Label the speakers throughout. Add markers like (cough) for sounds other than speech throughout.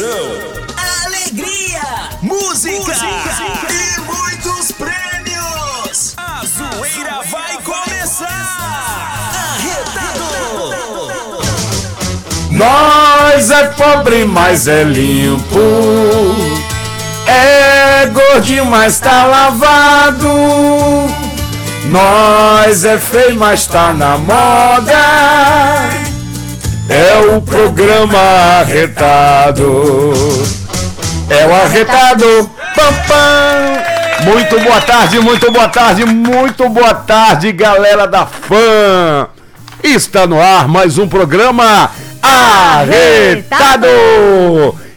Speaker 1: diversão, alegria, música, música e muitos prêmios. A zoeira vai começar. Arretado.
Speaker 2: Nós é pobre, mas é limpo. É gordinho, mas tá lavado. Nós é feio, mas tá na moda. É o programa arretado. É o arretado. Pam, pam. Muito boa tarde, muito boa tarde, muito boa tarde, galera da fã. Está no ar mais um programa arretado.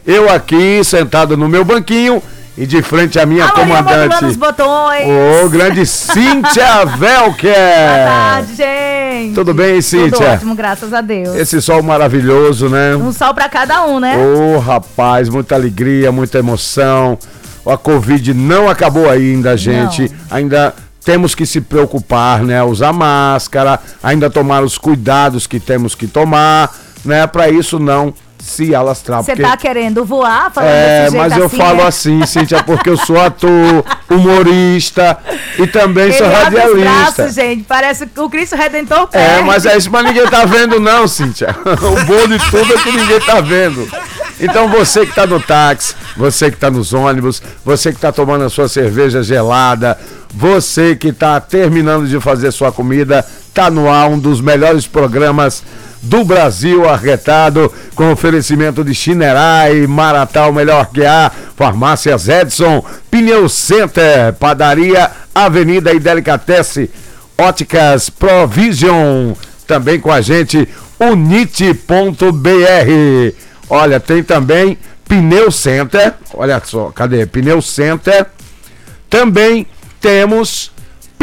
Speaker 2: Eu aqui sentado no meu banquinho e de frente à minha
Speaker 3: Alô,
Speaker 2: comandante.
Speaker 3: os botões.
Speaker 2: Ô, grande Cíntia (laughs) Velker.
Speaker 3: Boa tarde, gente.
Speaker 2: Tudo bem,
Speaker 3: Tudo
Speaker 2: Cíntia?
Speaker 3: ótimo, graças a Deus.
Speaker 2: Esse sol maravilhoso, né?
Speaker 3: Um sol pra cada um, né?
Speaker 2: Ô, rapaz, muita alegria, muita emoção. A Covid não acabou ainda, gente. Ainda temos que se preocupar, né? Usar máscara, ainda tomar os cuidados que temos que tomar, né? Para isso não se alastrar.
Speaker 3: Você
Speaker 2: porque-
Speaker 3: tá querendo voar falando
Speaker 2: É, mas eu
Speaker 3: assim,
Speaker 2: falo
Speaker 3: né?
Speaker 2: assim, Cíntia, (laughs) porque eu sou ator, humorista e também
Speaker 3: Ele
Speaker 2: sou radialista.
Speaker 3: braços, gente. Parece o Cristo Redentor
Speaker 2: É,
Speaker 3: perto.
Speaker 2: mas é isso, mas ninguém tá vendo não, Cíntia. (laughs) O bom de tudo é que ninguém tá vendo. Então você que tá no táxi, você que tá nos ônibus, você que tá tomando a sua cerveja gelada, você que tá terminando de fazer sua comida, tá no ar um dos melhores programas do Brasil arretado, com oferecimento de Chinerai, Maratá, o melhor que há, Farmácias Edson, Pneu Center, Padaria, Avenida e Delicatesse, Óticas Provision, também com a gente, unite.br. Olha, tem também Pneu Center, olha só, cadê? Pneu Center. Também temos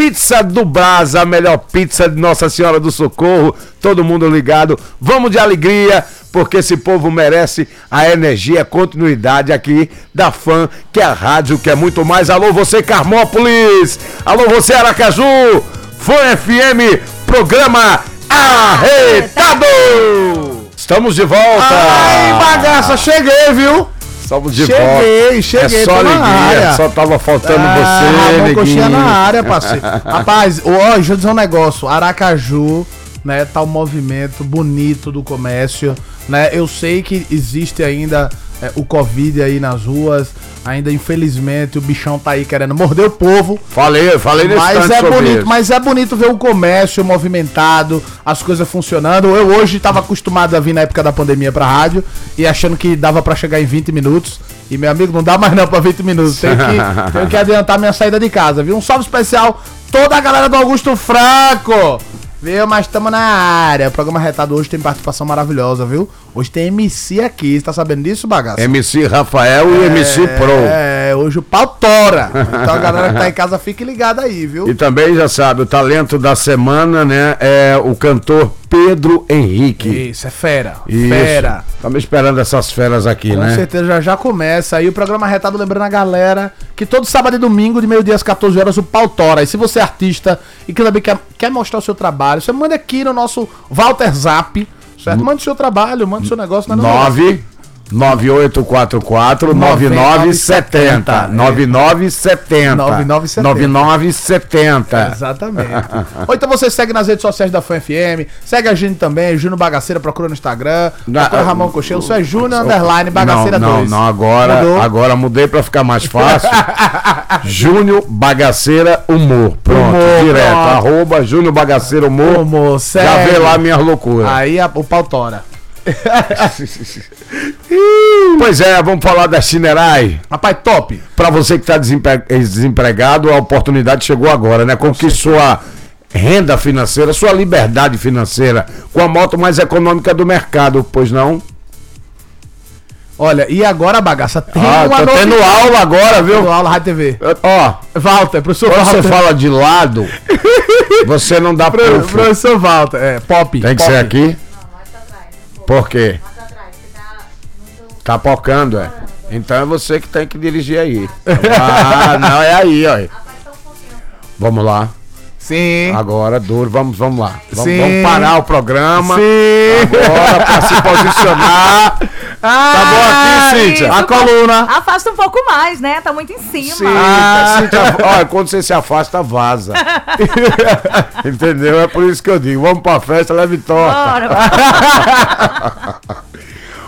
Speaker 2: Pizza do Brasa, a melhor pizza de Nossa Senhora do Socorro. Todo mundo ligado. Vamos de alegria, porque esse povo merece a energia, a continuidade aqui da fã, que é a rádio, que é muito mais. Alô, você Carmópolis! Alô, você Aracaju! Fã FM, programa Arretado! Estamos de volta!
Speaker 4: Ai, bagaça, cheguei, viu?
Speaker 2: Estamos de
Speaker 4: cheguei,
Speaker 2: volta.
Speaker 4: cheguei,
Speaker 2: é só alegria,
Speaker 4: área.
Speaker 2: só tava faltando
Speaker 4: Ah,
Speaker 2: você, neguinho.
Speaker 4: na área, parceiro. (laughs) Rapaz, ó, deixa eu dizer um negócio. Aracaju, né, tá um movimento bonito do comércio, né? Eu sei que existe ainda é, o Covid aí nas ruas, ainda infelizmente o bichão tá aí querendo morder o povo.
Speaker 2: Falei, falei nesse
Speaker 4: Mas é bonito,
Speaker 2: isso.
Speaker 4: mas é bonito ver o comércio movimentado, as coisas funcionando. Eu hoje tava acostumado a vir na época da pandemia pra rádio e achando que dava pra chegar em 20 minutos. E meu amigo, não dá mais não pra 20 minutos. Tenho que, (laughs) tenho que adiantar minha saída de casa, viu? Um salve especial toda a galera do Augusto Franco. Viu? Mas estamos na área. O programa Retado hoje tem participação maravilhosa, viu? Hoje tem MC aqui. Você tá sabendo disso, bagaço?
Speaker 2: MC Rafael e MC Pro.
Speaker 4: É, hoje o pau tora. Então a galera que tá em casa fique ligada aí, viu?
Speaker 2: E também já sabe, o talento da semana, né, é o cantor Pedro Henrique.
Speaker 4: Isso, é fera.
Speaker 2: Isso.
Speaker 4: Fera.
Speaker 2: Estamos esperando essas feras aqui,
Speaker 4: Com
Speaker 2: né?
Speaker 4: certeza já, já começa. Aí o programa retado lembrando a galera que todo sábado e domingo, de meio-dia às 14 horas, o pau tora. E se você é artista e que também quer, quer mostrar o seu trabalho, você manda aqui no nosso Walter Zap, certo? O seu trabalho, manda o seu negócio. É não?
Speaker 2: 9 9844 9970 9970
Speaker 4: 9970.
Speaker 2: 9970
Speaker 4: Exatamente. Ou então você segue nas redes sociais da Fã FM, segue a gente também, Júnior Bagaceira, procura no Instagram, procura Ramon Cocheiro, o seu é Júnior Underline Bagaceira
Speaker 2: não,
Speaker 4: 2.
Speaker 2: Não, não, agora,
Speaker 4: Mudou?
Speaker 2: agora mudei pra ficar mais fácil. (laughs) Júnior Bagaceira Humor. Pronto,
Speaker 4: Humor,
Speaker 2: direto.
Speaker 4: pronto.
Speaker 2: Arroba Júnior Bagaceira Humor.
Speaker 4: Humor,
Speaker 2: Já vê lá minhas loucuras.
Speaker 4: Aí a- o pau tora. (laughs)
Speaker 2: Pois é, vamos falar da Chinerai.
Speaker 4: Rapaz, top.
Speaker 2: Pra você que tá desempe- desempregado, a oportunidade chegou agora, né? Conquiste sua renda financeira, sua liberdade financeira com a moto mais econômica do mercado, pois não?
Speaker 4: Olha, e agora a bagaça tem
Speaker 2: Ah, tô
Speaker 4: novidade.
Speaker 2: tendo aula agora, viu?
Speaker 4: Tendo aula Rádio TV.
Speaker 2: Ó,
Speaker 4: Walter, professor
Speaker 2: quando você
Speaker 4: Walter.
Speaker 2: fala de lado, (laughs) você não dá
Speaker 4: Pro-. Professor Walter, é, pop.
Speaker 2: Tem que
Speaker 4: pop.
Speaker 2: ser aqui? Por quê? Tá pocando, é. Então é você que tem que dirigir aí. Ah, (laughs) não, é aí, ó. Vamos lá.
Speaker 4: Sim.
Speaker 2: Agora, duro, vamos, vamos lá. Vamos,
Speaker 4: Sim.
Speaker 2: vamos parar o programa.
Speaker 4: Sim.
Speaker 2: Agora, pra se posicionar. (laughs) Tá bom aqui, Cíntia?
Speaker 3: isso,
Speaker 4: A coluna.
Speaker 3: Afasta um pouco mais, né? Tá muito em cima.
Speaker 2: Sim,
Speaker 4: Ah.
Speaker 2: Cíntia, olha, quando você se afasta, vaza. (laughs) Entendeu? É por isso que eu digo, vamos pra festa, leve torta.
Speaker 3: Bora. (laughs)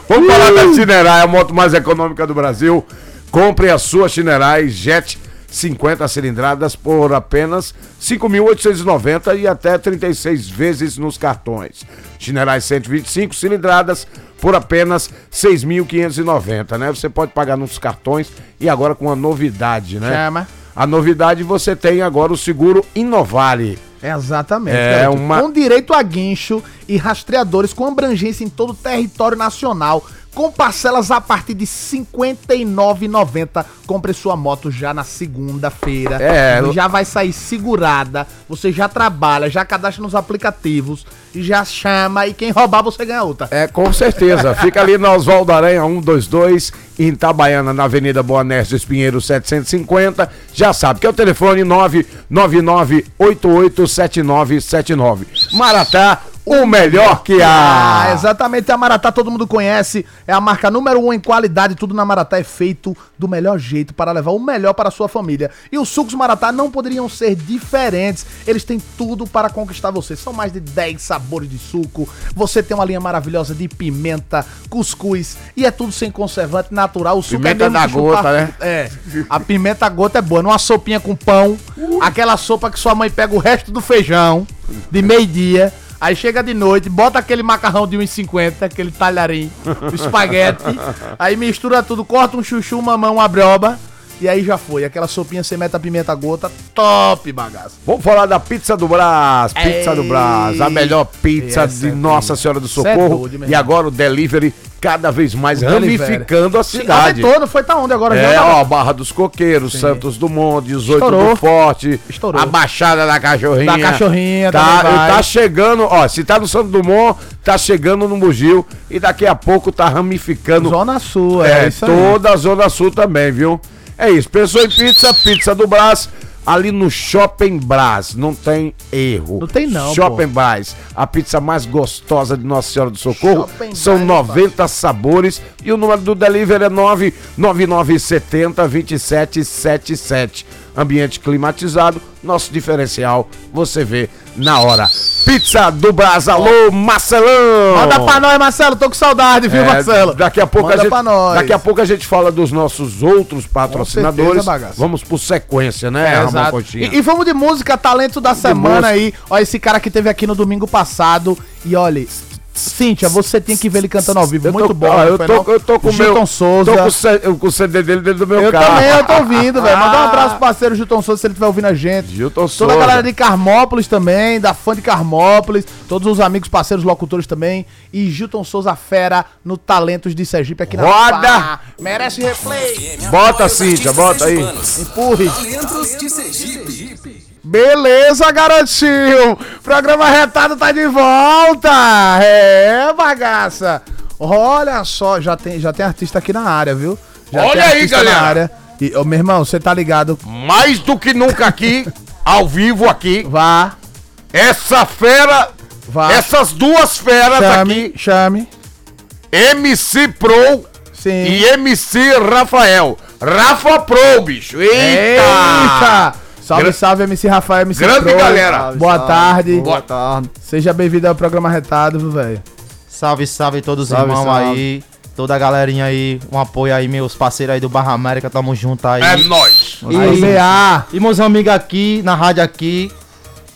Speaker 2: Vamos falar da Chinerai, a moto mais econômica do Brasil. Compre a sua Chinerai Jet 50 cilindradas por apenas 5.890 e até 36 vezes nos cartões. Chinerai 125 cilindradas por apenas 6.590, né? Você pode pagar nos cartões e agora com uma novidade, né?
Speaker 4: Chama.
Speaker 2: A novidade você tem agora o seguro Inovale.
Speaker 4: Exatamente.
Speaker 2: É uma-
Speaker 4: Com direito a guincho e rastreadores com abrangência em todo o território nacional, com parcelas a partir de R$ 59,90. Compre sua moto já na segunda-feira.
Speaker 2: É.
Speaker 4: Já vai sair segurada. Você já trabalha, já cadastra nos aplicativos, e já chama e quem roubar você ganha outra.
Speaker 2: É, com certeza. (laughs) Fica ali na Oswaldo Aranha 122, em Itabaiana, na Avenida Boanércio Espinheiro 750. Já sabe que é o telefone 999887979. Maratá, o melhor que
Speaker 4: Ah,
Speaker 2: há.
Speaker 4: exatamente. A Maratá todo mundo conhece. É a marca número um em qualidade. Tudo na Maratá é feito do melhor jeito para levar o melhor para a sua família. E os sucos Maratá não poderiam ser diferentes. Eles têm tudo para conquistar você. São mais de 10 sabores de suco. Você tem uma linha maravilhosa de pimenta, cuscuz. E é tudo sem conservante, natural. O suco
Speaker 2: Pimenta
Speaker 4: é
Speaker 2: da
Speaker 4: de chupar-
Speaker 2: gota, né?
Speaker 4: É. A pimenta gota é boa. Numa sopinha com pão. Aquela sopa que sua mãe pega o resto do feijão de meio-dia. Aí chega de noite, bota aquele macarrão de 1,50, aquele talharim, o (laughs) espaguete. aí mistura tudo, corta um chuchu, mamão, uma brioba. E aí já foi. Aquela sopinha sem meta pimenta gota, top bagaço.
Speaker 2: Vamos falar da Pizza do Brás. Pizza do Brás, a melhor pizza de
Speaker 4: é
Speaker 2: Nossa Senhora do
Speaker 4: é
Speaker 2: Socorro.
Speaker 4: meu
Speaker 2: e agora o delivery cada vez mais
Speaker 4: delivery.
Speaker 2: ramificando a cidade.
Speaker 4: Aumentou, não foi tá onde agora?
Speaker 2: É,
Speaker 4: já
Speaker 2: ó, Barra dos Coqueiros, Santos Dumont, 18
Speaker 4: Estourou.
Speaker 2: do Forte,
Speaker 4: Estourou.
Speaker 2: a Baixada da Cachorrinha.
Speaker 4: Da Cachorrinha
Speaker 2: tá, tá chegando, ó, se tá no Santos Dumont, tá chegando no Bugio e daqui a pouco tá ramificando
Speaker 4: Zona Sul, é,
Speaker 2: é,
Speaker 4: isso aí.
Speaker 2: toda a Zona Sul também, viu? É isso, pensou em pizza, pizza do Brás, ali no Shopping Brás, não tem erro.
Speaker 4: Não tem não,
Speaker 2: Shopping
Speaker 4: pô.
Speaker 2: Brás, a pizza mais gostosa de Nossa Senhora do Socorro,
Speaker 4: Shopping
Speaker 2: são
Speaker 4: Brás,
Speaker 2: 90 sabores e o número do delivery é 99970 2777. Ambiente climatizado, nosso diferencial, você vê na hora. Pizza do Brás, alô, Marcelão!
Speaker 4: Manda pra nós, Marcelo. Tô com saudade, viu,
Speaker 2: É,
Speaker 4: Marcelo?
Speaker 2: Daqui a pouco
Speaker 4: Manda
Speaker 2: a gente,
Speaker 4: pra nós.
Speaker 2: daqui a pouco a gente fala dos nossos outros patrocinadores.
Speaker 4: certeza.
Speaker 2: Vamos por sequência, né,
Speaker 4: É,
Speaker 2: Ramon. Coxinha?
Speaker 4: E, e vamos de música, talento da semana
Speaker 2: música.
Speaker 4: aí. Ó, esse cara que teve aqui no domingo passado. E olha, Cíntia, você tem que ver ele cantando ao vivo.
Speaker 2: Eu tô-
Speaker 4: Muito bom.
Speaker 2: ó,
Speaker 4: não
Speaker 2: eu tô, eu tô com o
Speaker 4: Gilton
Speaker 2: meu,
Speaker 4: Souza.
Speaker 2: Tô com o, C- com o CD dele dentro do meu
Speaker 4: Eu
Speaker 2: carro.
Speaker 4: também, eu tô ouvindo, velho. Mandar um
Speaker 2: Ah.
Speaker 4: abraço pro parceiro Gilton Souza, se ele estiver ouvindo a gente.
Speaker 2: Gilton
Speaker 4: Toda
Speaker 2: Souza.
Speaker 4: a galera de Carmópolis também, da fã de Carmópolis, todos os amigos, parceiros, locutores também. E Gilton Souza Fera no Talentos de Sergipe aqui na
Speaker 2: Roda!
Speaker 4: Pá. Merece replay.
Speaker 2: Bota, Cíntia, bota aí.
Speaker 4: Empurre.
Speaker 1: Talentos de Sergipe.
Speaker 4: Beleza, garotinho! Programa Retado tá de volta! É, bagaça! Olha só, já tem, já tem artista aqui na área, viu? Já
Speaker 2: Olha aí, galera.
Speaker 4: E, ô, meu irmão, você tá ligado?
Speaker 2: Mais do que nunca aqui, (laughs) ao vivo aqui,
Speaker 4: Vá,
Speaker 2: essa fera,
Speaker 4: vá.
Speaker 2: essas duas feras
Speaker 4: chame,
Speaker 2: aqui,
Speaker 4: chame.
Speaker 2: MC Pro
Speaker 4: Sim.
Speaker 2: e MC Rafael. Rafa Pro, bicho. Eita!
Speaker 4: Eita! Salve,
Speaker 2: Gra-
Speaker 4: salve, MC Rafael, MC
Speaker 2: Grande
Speaker 4: Pro.
Speaker 2: galera.
Speaker 4: Boa tarde.
Speaker 2: Boa
Speaker 5: tarde.
Speaker 4: Seja bem-vindo ao programa Retado, viu, velho?
Speaker 5: Salve, salve todos os Salve, irmãos salve. aí. Toda a galerinha aí, um apoio aí, meus parceiros aí do Barra América, tamo junto aí.
Speaker 2: É nóis.
Speaker 5: E-
Speaker 4: Aí.
Speaker 5: E meus amigos aqui, na rádio aqui,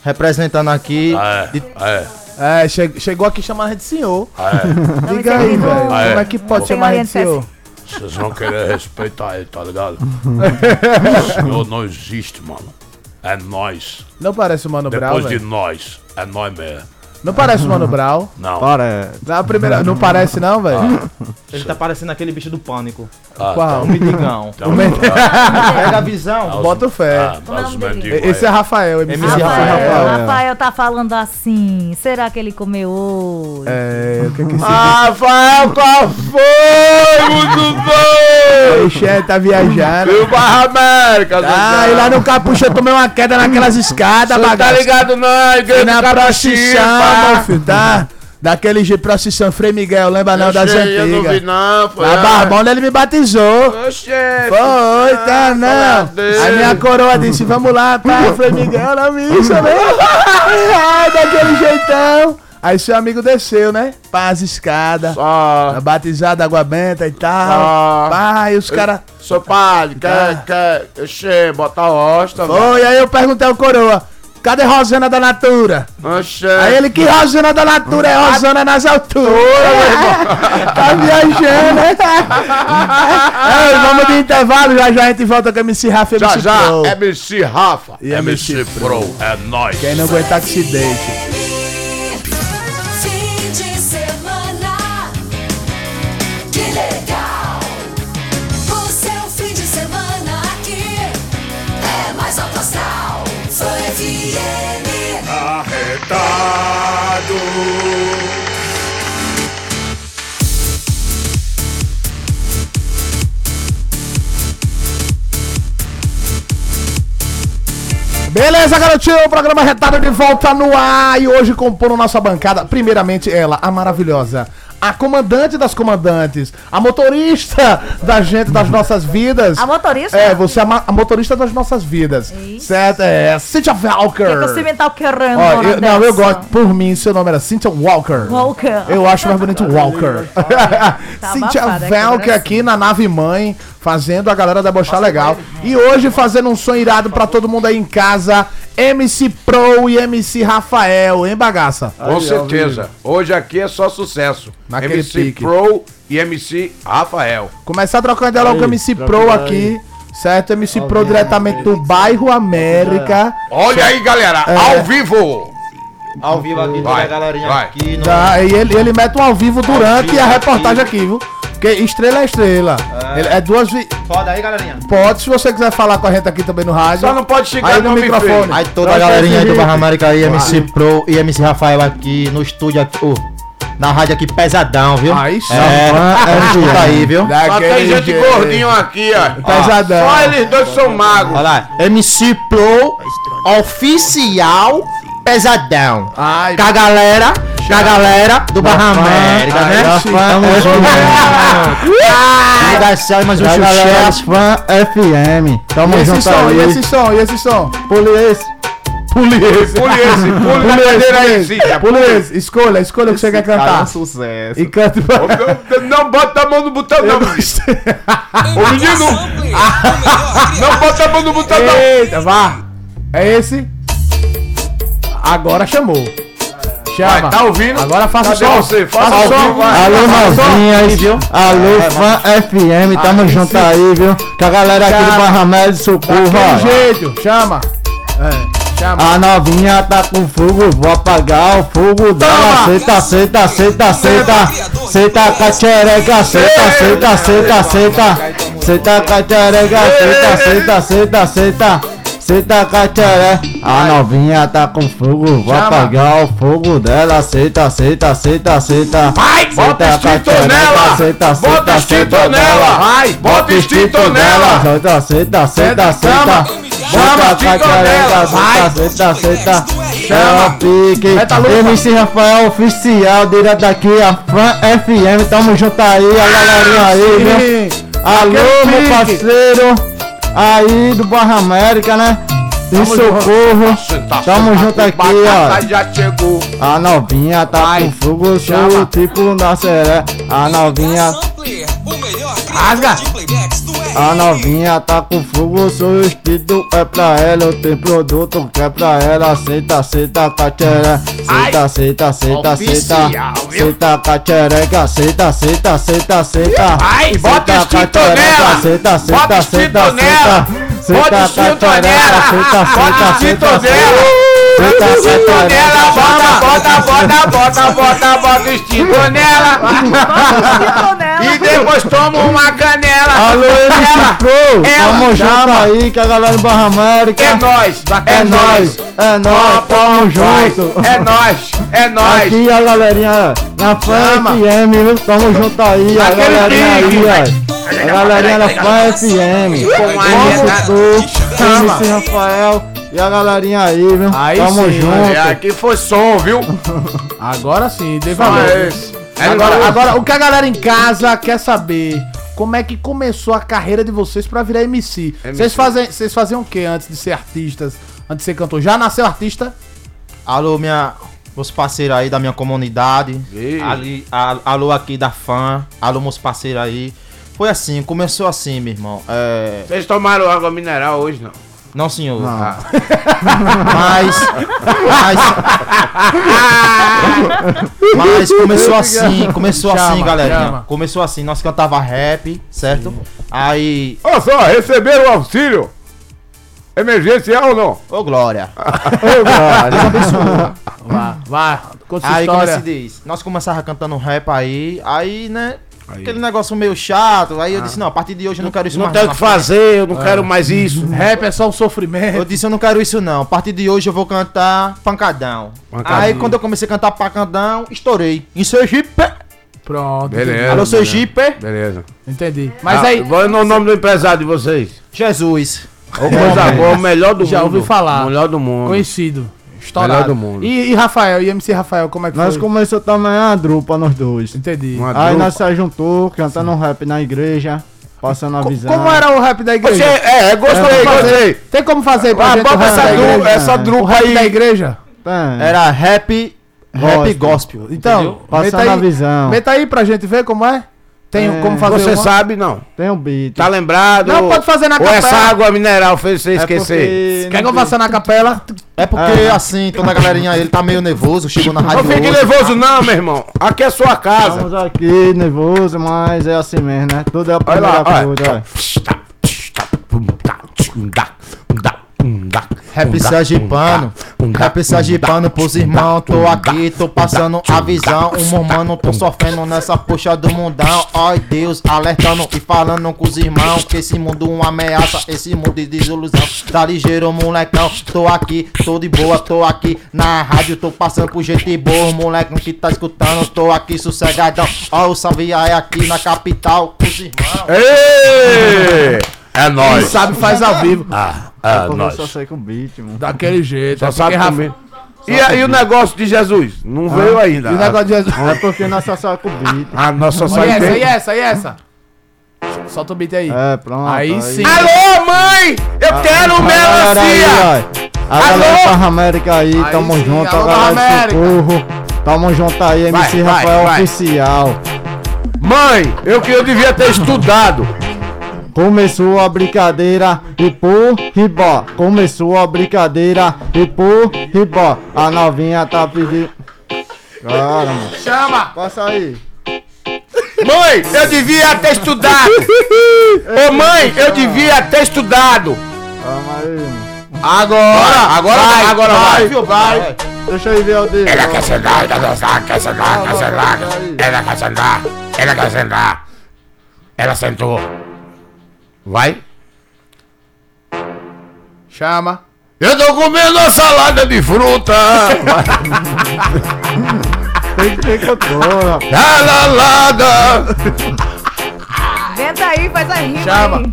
Speaker 5: representando aqui. de-
Speaker 2: é.
Speaker 4: É, che- chegou aqui chamando a gente de senhor.
Speaker 3: Não,
Speaker 4: Diga
Speaker 3: esse
Speaker 4: aí,
Speaker 3: é
Speaker 4: velho.
Speaker 2: Ah, é.
Speaker 4: Como é que pode chamar a gente de senhor? (laughs)
Speaker 2: Vocês vão querer respeitar ele, tá ligado? (laughs) o senhor não existe, mano. É nós.
Speaker 4: Não parece o Mano Brown,
Speaker 2: Depois de
Speaker 4: velho.
Speaker 2: nós, é nós mesmo.
Speaker 4: Não parece o Mano (laughs) Brown.
Speaker 2: Não.
Speaker 5: Bora.
Speaker 4: Na primeira... Não parece não, velho?
Speaker 5: Ele tá parecendo aquele bicho do pânico.
Speaker 2: Ah,
Speaker 4: Qual?
Speaker 5: O mendigão.
Speaker 2: Então,
Speaker 5: Pega a visão.
Speaker 4: Bota fé.
Speaker 2: Ah,
Speaker 3: é o
Speaker 4: Esse é. Rafael, MC
Speaker 5: MC
Speaker 4: Rafael.
Speaker 3: Rafael,
Speaker 5: Rafael.
Speaker 3: Rafael tá falando assim. Será que ele comeu hoje?
Speaker 4: É, o que que.
Speaker 2: Rafael, qual foi? Muito bom!
Speaker 4: Ixi, é, tá viajando.
Speaker 2: E o Barra América,
Speaker 4: Ah, e lá no Capucha eu tomei uma queda naquelas escadas,
Speaker 2: Você tá
Speaker 4: bagaço.
Speaker 2: ligado, não?
Speaker 4: Fui
Speaker 2: Igreja
Speaker 4: na
Speaker 2: do
Speaker 4: meu filho, tá? Daquele jeito, procissão, Frei Miguel, lembra não das
Speaker 2: Oxê, Eu não vi
Speaker 4: antigas?
Speaker 2: não, foi.
Speaker 4: Na Barbona ele me batizou.
Speaker 2: Oxê,
Speaker 4: Foi, tá, não.
Speaker 2: falar
Speaker 4: A minha coroa disse, vamos lá, tá, Frei Miguel na missa, né? Ai, (laughs) daquele jeitão. Aí seu amigo desceu, né? Paz escada.
Speaker 2: Só.
Speaker 4: Batizado, água benta e tal.
Speaker 2: Ah.
Speaker 4: Pai, os caras...
Speaker 2: Sou padre, quer, quer, oxê, bota a hosta, mano.
Speaker 4: Foi, aí eu perguntei ao coroa, cadê Rosana da Natura?
Speaker 2: Oxê.
Speaker 4: Aí ele, que Rosana da Natura? É Rosana nas alturas. (laughs) tá viajando, né? (laughs) Ei, vamos de intervalo, já já a gente volta com a MC Rafa e
Speaker 2: Já
Speaker 4: MC
Speaker 2: já,
Speaker 4: Pro.
Speaker 2: MC Rafa.
Speaker 4: E MC
Speaker 2: Pro, é nóis.
Speaker 4: Quem não aguentar que se deite. Beleza, garotinho, o programa Retado de volta no ar. E hoje compondo nossa bancada, primeiramente ela, a maravilhosa, a comandante das comandantes, a motorista da gente, das nossas vidas.
Speaker 3: A motorista?
Speaker 4: É, você é a, a motorista das nossas vidas,
Speaker 3: Isso.
Speaker 4: certo? É, Cynthia Walker.
Speaker 3: Que, que o cimental querendo?
Speaker 4: Ó, eu, não, eu gosto, por mim, seu nome era Cynthia Walker.
Speaker 3: Walker.
Speaker 4: Eu acho mais bonito Walker. (laughs)
Speaker 3: Tá (laughs)
Speaker 4: Cynthia
Speaker 3: abafada, é
Speaker 4: Walker
Speaker 3: que
Speaker 4: aqui na nave mãe, fazendo a galera debochar legal. E hoje fazendo um som irado pra todo mundo aí em casa. MC Pro e MC Rafael, hein, bagaça?
Speaker 2: Com certeza. Hoje aqui é só sucesso.
Speaker 4: Naquele
Speaker 2: MC
Speaker 4: pique.
Speaker 2: Pro e MC Rafael.
Speaker 4: Começar trocando ideia logo com o MC Pro aqui. Certo? MC Pro diretamente do bairro América.
Speaker 2: Olha aí, galera,
Speaker 4: É.
Speaker 2: ao vivo.
Speaker 5: Ao vivo aqui, toda
Speaker 2: Vai,
Speaker 5: a galerinha
Speaker 2: vai.
Speaker 5: aqui no.
Speaker 4: Tá, e ele, ele mete um ao vivo durante
Speaker 5: vivo
Speaker 4: a reportagem aqui, viu? Porque estrela é estrela. Ele- é duas. Vi...
Speaker 5: Foda aí, galerinha.
Speaker 4: Pode, se você quiser falar com a gente aqui também no rádio.
Speaker 2: Só não pode chegar
Speaker 4: Aí no
Speaker 2: nome
Speaker 4: microfone.
Speaker 5: Aí toda a galerinha aí do Barra
Speaker 4: hit.
Speaker 5: América aí, MC Pro e MC Rafael aqui no estúdio aqui, ô, na rádio aqui pesadão, viu?
Speaker 4: Aí sim.
Speaker 5: É, é escuta aí, viu?
Speaker 2: Só tem gente
Speaker 4: jeito.
Speaker 2: gordinho aqui, ó.
Speaker 4: Pesadão.
Speaker 2: Só eles dois são magros.
Speaker 5: Olha lá, MC Pro oficial pesadão.
Speaker 4: Ai,
Speaker 5: Com a galera, com a galera do Barra América,
Speaker 4: Aí
Speaker 5: né? Tamo junto. Ligação, mais um chuchu.
Speaker 6: Fã FM. Tamo
Speaker 4: e esse
Speaker 6: junto
Speaker 4: som, e
Speaker 6: aí.
Speaker 4: esse som, e esse som?
Speaker 6: Pule esse.
Speaker 4: Pule esse.
Speaker 2: Pule esse, pule (laughs) na cadeira aí, Cíntia.
Speaker 4: Pule esse. Escolha, escolha o que você quer cantar.
Speaker 6: sucesso.
Speaker 4: E cante pra...
Speaker 2: Não bota a mão no botão, não. Ô menino, não bota a mão no botão, não.
Speaker 4: Eita, vá. É esse? Agora chamou. Chama.
Speaker 2: Vai, tá ouvindo?
Speaker 4: Agora faça o
Speaker 2: Cadê
Speaker 4: som.
Speaker 2: você? Faça
Speaker 4: Faça
Speaker 2: o
Speaker 4: som.
Speaker 6: Alô, novinhas. Alô, Fã FM. Tamo
Speaker 4: Aí
Speaker 6: junto
Speaker 4: sim.
Speaker 6: aí, viu? Com a galera aqui
Speaker 4: Chama.
Speaker 6: do Barra Médio, socorro,
Speaker 4: Daquele
Speaker 6: ó.
Speaker 4: jeito. Chama. É, chama.
Speaker 6: A novinha tá com fogo, vou apagar o fogo dela. Aceita, aceita, aceita, aceita. Aceita com a xereca, aceita, aceita, aceita, aceita. Aceita com a xereca, aceita, aceita, aceita, aceita. Aceita com a xereca. A novinha tá com fogo, vou apagar o fogo dela. Aceita, aceita, aceita.
Speaker 2: Vai, bota
Speaker 6: xereca,
Speaker 2: nela. Bota
Speaker 6: aceita
Speaker 2: extintor nela.
Speaker 4: Vai,
Speaker 2: Bota extintor nela.
Speaker 6: Aceita, aceita, aceita, aceita.
Speaker 2: Chama,
Speaker 6: Aceita,
Speaker 2: extintor nela.
Speaker 6: aceita, aceita, aceita.
Speaker 4: Chama.
Speaker 6: É o pique.
Speaker 4: Luva.
Speaker 6: MC Rafael Oficial, direto daqui, a Fã FM. Tamo junto aí, a galerinha aí, viu? Alô, meu parceiro. Aí do Barra América, né? De socorro. Tamo junto aqui, ó.
Speaker 2: Já chegou.
Speaker 6: A novinha tá com fogo, sou o tipo da seré. A novinha,
Speaker 4: Rasga.
Speaker 6: A novinha tá com fogo, sou o estilo é pra ela. Eu tenho produto que é pra ela. Aceita, aceita, cacheré. Aceita, aceita, aceita, aceita. Aceita, cachereca. Aceita, aceita, aceita, aceita.
Speaker 2: Ai, bota
Speaker 6: cachereca,
Speaker 2: nela.
Speaker 6: Aceita, aceita, aceita, aceita.
Speaker 2: Bota
Speaker 6: cachereca.
Speaker 2: nela. Bota
Speaker 6: aceita,
Speaker 2: nela. Bota extintor nela. Bota, bota, bota, bota, bota, bota extintor nela. E depois toma uma canela.
Speaker 6: Alô, MC
Speaker 2: Ela,
Speaker 6: tamo junto aí com a galera do Barra América.
Speaker 2: É nóis,
Speaker 6: É nóis, é nóis, tamo junto.
Speaker 2: É nóis, é nóis.
Speaker 6: Aqui a galerinha na Fã
Speaker 4: Chama.
Speaker 6: FM, viu? Tamo junto aí, a galerinha aí, ó. A galerinha da Fã FM. Como tu, MC Rafael E a galerinha aí, viu?
Speaker 4: Aí
Speaker 6: Tamo
Speaker 4: sim,
Speaker 6: junto.
Speaker 2: É, aqui foi som, viu? (laughs)
Speaker 4: Agora sim, dei valor.
Speaker 2: esse.
Speaker 4: Agora, agora, o que a galera em casa quer saber? Como é que começou a carreira de vocês pra virar MC? Vocês fazem, vocês faziam o que antes de ser artistas? Antes de ser cantor? Já nasceu artista?
Speaker 5: Alô, minha. Meus parceiros aí da minha comunidade. Ali, a- alô aqui da fã. Alô, meus parceiros aí. Foi assim, começou assim, meu irmão. É.
Speaker 2: Vocês tomaram água mineral hoje, não?
Speaker 5: Não, senhor.
Speaker 6: Não.
Speaker 5: Ah. (laughs) Mas. Mas. Mas começou (laughs) assim, começou
Speaker 4: Chama,
Speaker 5: assim,
Speaker 4: chama.
Speaker 5: Começou assim, nós cantava rap, certo? Aí.
Speaker 2: Olha só, receberam o auxílio emergencial ou não?
Speaker 5: Ô, Glória. (laughs)
Speaker 4: Vá, vá, conta sua
Speaker 5: Aí, como se diz? Nós começava cantando rap aí, aí, né? Aquele negócio meio chato. Aí eu disse, não, a partir de hoje eu não quero isso
Speaker 2: Não
Speaker 5: mais.
Speaker 2: tenho o
Speaker 5: não.
Speaker 2: que fazer, eu não quero mais isso. (laughs)
Speaker 4: Rap é só um sofrimento.
Speaker 5: Eu disse, eu não quero isso não. A partir de hoje eu vou cantar pancadão.
Speaker 2: Pancadão.
Speaker 5: Aí quando eu comecei a cantar pancadão, estourei. Em Sergipe.
Speaker 4: Pronto.
Speaker 2: Beleza.
Speaker 5: Alô, Sergipe.
Speaker 2: Beleza.
Speaker 4: Entendi. Mas
Speaker 2: Ah,
Speaker 4: aí,
Speaker 2: Qual é o nome do empresário de vocês?
Speaker 5: Jesus.
Speaker 2: Ô, coisa boa, o melhor do
Speaker 4: Já
Speaker 2: mundo.
Speaker 4: ouvi falar.
Speaker 2: O melhor do mundo.
Speaker 4: conhecido. Estourado.
Speaker 2: Melhor do mundo.
Speaker 4: E, e Rafael, e MC Rafael, como é que
Speaker 6: Nós
Speaker 4: foi?
Speaker 6: começamos também a drupa nós dois.
Speaker 4: Entendi.
Speaker 2: Uma
Speaker 6: Aí
Speaker 2: drupa.
Speaker 6: nós se juntou, cantando um rap na igreja, passando a
Speaker 4: Co-
Speaker 6: visão.
Speaker 4: Como era o rap da igreja?
Speaker 2: Você, é, gostei,
Speaker 4: Tem como fazer-
Speaker 2: gostei.
Speaker 4: Tem como fazer pra
Speaker 2: Ah,
Speaker 4: gente o
Speaker 2: essa,
Speaker 4: da
Speaker 2: dru-
Speaker 4: igreja?
Speaker 2: essa
Speaker 4: O
Speaker 2: drupa
Speaker 4: rap da
Speaker 2: aí.
Speaker 4: igreja?
Speaker 6: Tem.
Speaker 5: Era rap, rap gospel.
Speaker 4: Então,
Speaker 5: entendeu?
Speaker 6: Passando
Speaker 4: meta
Speaker 6: a visão.
Speaker 4: meta aí pra gente ver como é. Tem
Speaker 6: É,
Speaker 4: como fazer
Speaker 2: Você
Speaker 4: uma?
Speaker 2: sabe, não?
Speaker 6: Tem um beat.
Speaker 2: Tá lembrado?
Speaker 4: Não, pode fazer na
Speaker 2: Ou
Speaker 4: capela.
Speaker 2: essa água mineral fez você
Speaker 6: É
Speaker 2: esquecer?
Speaker 6: porque
Speaker 4: Quer que
Speaker 6: não
Speaker 4: eu faça na capela?
Speaker 5: É porque assim, toda a galerinha ele tá meio nervoso, chegou na
Speaker 2: Não
Speaker 5: rádio
Speaker 2: fique
Speaker 5: hoje.
Speaker 2: nervoso não, meu irmão. Aqui é sua casa.
Speaker 6: Estamos aqui nervoso, mas é assim mesmo, né? Tudo é a
Speaker 2: Olha
Speaker 6: primeira
Speaker 2: lá, olha.
Speaker 6: coisa, olha.
Speaker 5: Rap sergipano, rap sergipano pros irmãos, tô aqui, tô passando a visão, um mano, tô sofrendo nessa puxa do mundão, ai Deus, alertando e falando com os irmãos, que esse mundo uma ameaça, esse mundo de desilusão, tá ligeiro molecão, tô aqui, tô de boa, tô aqui na rádio, tô passando por gente boa, molecão que tá escutando, tô aqui sossegadão, ó o salve aí aqui na capital, com os irmãos.
Speaker 2: Ei! É
Speaker 4: Quem
Speaker 2: nóis.
Speaker 4: sabe faz ao vivo.
Speaker 2: Ah,
Speaker 6: É
Speaker 2: nóis.
Speaker 6: só saí com beat, mano.
Speaker 4: Daquele jeito.
Speaker 2: Só
Speaker 4: é
Speaker 2: sabe
Speaker 4: Rafa-
Speaker 2: comer. E, aí o negócio de Jesus? Não veio ainda.
Speaker 4: E o negócio de Jesus.
Speaker 6: É porque nós só saímos com beat.
Speaker 2: Ah, nós só
Speaker 4: E
Speaker 2: sai
Speaker 4: essa, e
Speaker 2: bem.
Speaker 4: essa, e essa? Solta o beat aí.
Speaker 6: É, pronto.
Speaker 4: Aí sim.
Speaker 2: Alô, mãe! Eu quero
Speaker 6: A galera aí,
Speaker 2: melancia!
Speaker 6: A galera
Speaker 2: Alô?
Speaker 6: Barra América aí,
Speaker 4: Aí
Speaker 6: tamo
Speaker 4: sim,
Speaker 6: junto,
Speaker 4: alô,
Speaker 6: a galera de socorro. Tamo junto aí, MC
Speaker 2: Vai, vai,
Speaker 6: Rafael
Speaker 2: vai.
Speaker 6: Oficial.
Speaker 2: Mãe, eu que eu devia ter estudado.
Speaker 6: Começou a brincadeira e por ribó. Começou a brincadeira e por ribó. A novinha tá pedindo.
Speaker 4: Chama!
Speaker 6: Passa aí.
Speaker 2: Mãe, eu devia ter estudado. (laughs) Ô mãe, eu devia ter estudado.
Speaker 6: Calma aí, mano.
Speaker 2: Agora, agora vai, agora vai.
Speaker 5: Viu, vai.
Speaker 6: Deixa eu ver o dedo.
Speaker 2: Ela quer sentar, quer dançar, quer sentar, quer sentar. Ela quer sentar, ela quer sentar. Ela sentou. Vai.
Speaker 4: Chama.
Speaker 2: Eu tô comendo uma salada de fruta. (laughs)
Speaker 6: Tem que ter controle, rapaz.
Speaker 2: Salalada.
Speaker 3: Inventa aí, faz a rima
Speaker 4: Chama.
Speaker 3: aí.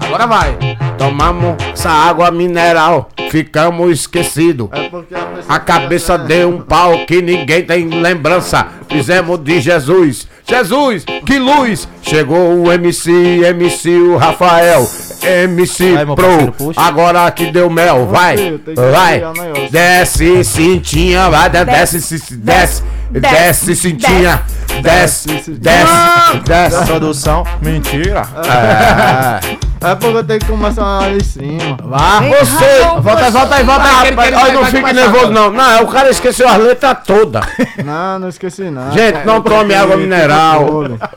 Speaker 4: Agora vai.
Speaker 2: Tomamos essa água mineral. Ficamos esquecidos.
Speaker 6: É a.
Speaker 2: A cabeça deu um pau que ninguém tem lembrança. Fizemos de Jesus. Jesus, que luz! Chegou o MC, MC o Rafael, MC
Speaker 5: Vai,
Speaker 2: Pro.
Speaker 5: parceiro.
Speaker 2: Agora que deu mel, vai, vai. Desce, cintinha, vai, de- desce, desce, desce, desce, cintinha, desce, desce, desce.
Speaker 5: Produção, mentira.
Speaker 6: É porque eu tenho que começar ali em cima.
Speaker 2: Vá, você.
Speaker 4: Volta aí, volta aí, volta aí.
Speaker 2: Olha, não fique nervoso, não. Não, o cara esqueceu as letras todas.
Speaker 6: Não, não esqueci não.
Speaker 2: Gente, não tome água mineral.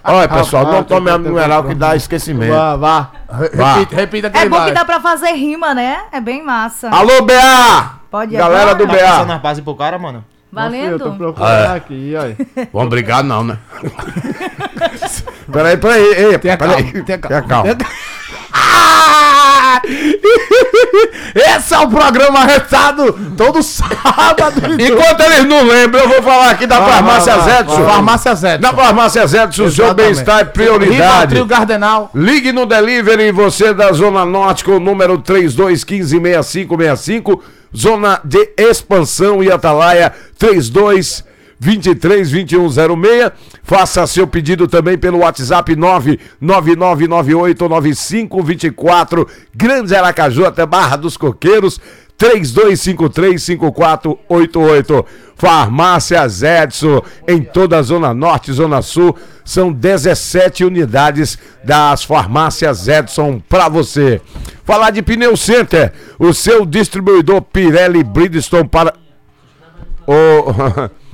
Speaker 2: Olha, pessoal, não tome água mineral que dá esquecimento.
Speaker 4: Vá, vá. Re-
Speaker 2: Vá.
Speaker 4: Repita, repita que
Speaker 3: É bom que dá pra fazer rima, né? É bem massa.
Speaker 2: Alô, BA!
Speaker 3: Pode ir
Speaker 2: Galera do
Speaker 5: Tá passando
Speaker 2: BA.
Speaker 5: as bases pro cara, mano?
Speaker 6: Meu filho, eu tô
Speaker 3: Valendo?
Speaker 6: procurando
Speaker 2: É.
Speaker 6: aqui, olha. (laughs)
Speaker 2: Vamos brigar não, né? (laughs) peraí, peraí. Ei,
Speaker 4: Tenha
Speaker 2: peraí.
Speaker 4: calma, tenha calma.
Speaker 2: Tenha calma. (laughs)
Speaker 4: Esse é o programa arretado todo sábado. (laughs)
Speaker 2: Enquanto eles não lembram, eu vou falar aqui da
Speaker 4: Vai,
Speaker 2: Farmácia
Speaker 4: vai, vai,
Speaker 2: Zetson.
Speaker 4: Farmácia Zetson.
Speaker 2: Na Farmácia Zetson, o seu bem-estar é prioridade.
Speaker 4: Rivotril Gardenal.
Speaker 2: Ligue no Delivery, você da Zona Norte, com o número 3215-6565. Zona de Expansão e Atalaia, 32 23 2106. Faça seu pedido também pelo WhatsApp 999989524. Grande Aracaju até Barra dos Coqueiros. 3253-5488. Farmácia Zedson, em toda a Zona Norte e Zona Sul. São 17 unidades das farmácias Edson para você. Falar de Pneu Center, o seu distribuidor Pirelli Bridgestone para. Ô, (laughs)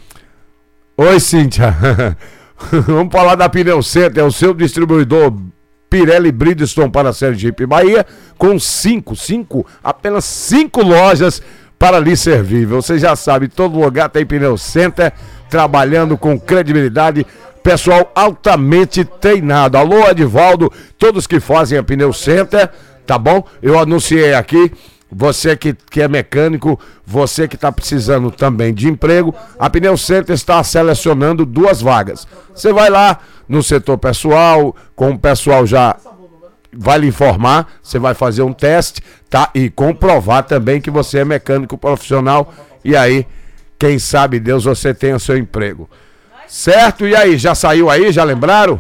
Speaker 2: Oi, Cíntia. (laughs) Vamos falar da Pneu Center, o seu distribuidor Pirelli Bridgestone para Sergipe Bahia, com cinco, cinco, apenas cinco lojas para lhe servir. Você já sabe, todo lugar tem Pneu Center, trabalhando com credibilidade, pessoal altamente treinado. Alô, Edivaldo, todos que fazem a Pneu Center, tá bom? Eu anunciei aqui. Você que, que é mecânico, você que está precisando também de emprego, a Pneu Center está selecionando duas vagas. Você vai lá no setor pessoal, com o pessoal já vai lhe informar, você vai fazer um teste, tá? E comprovar também que você é mecânico profissional. E aí, quem sabe Deus, você tenha seu emprego. Certo? E aí, já saiu aí? Já lembraram?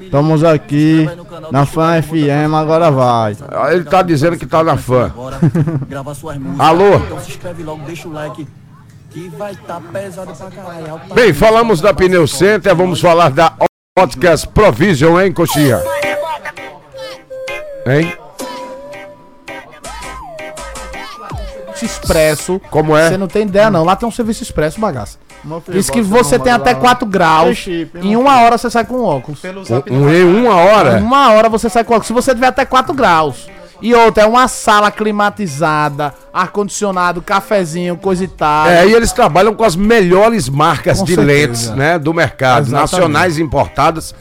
Speaker 6: Estamos aqui na Fã FM, agora vai.
Speaker 2: Ele tá dizendo que tá na fã. (laughs) Alô?
Speaker 7: Então se inscreve logo, deixa o like. Que vai tá pesado pra caralho. Alta-
Speaker 2: Bem, falamos da Pneu Center, vamos falar da Óticas Provision, hein, Coxinha? Hein?
Speaker 4: Expresso.
Speaker 2: Como é?
Speaker 4: Você não tem ideia, não. Lá tem um serviço expresso, bagaça. Diz que você tem até
Speaker 6: lá.
Speaker 4: 4 graus.
Speaker 6: Chip,
Speaker 4: Em uma hora você sai com óculos.
Speaker 2: Um, um- em uma hora?
Speaker 4: Em uma hora você sai com óculos. Se você tiver até 4 graus. E outra, é uma sala climatizada, ar-condicionado, cafezinho, coisa e tal.
Speaker 2: É, e eles trabalham com as melhores marcas
Speaker 4: Com
Speaker 2: de
Speaker 4: certeza.
Speaker 2: lentes, né, do mercado,
Speaker 4: Exatamente.
Speaker 2: nacionais importadas.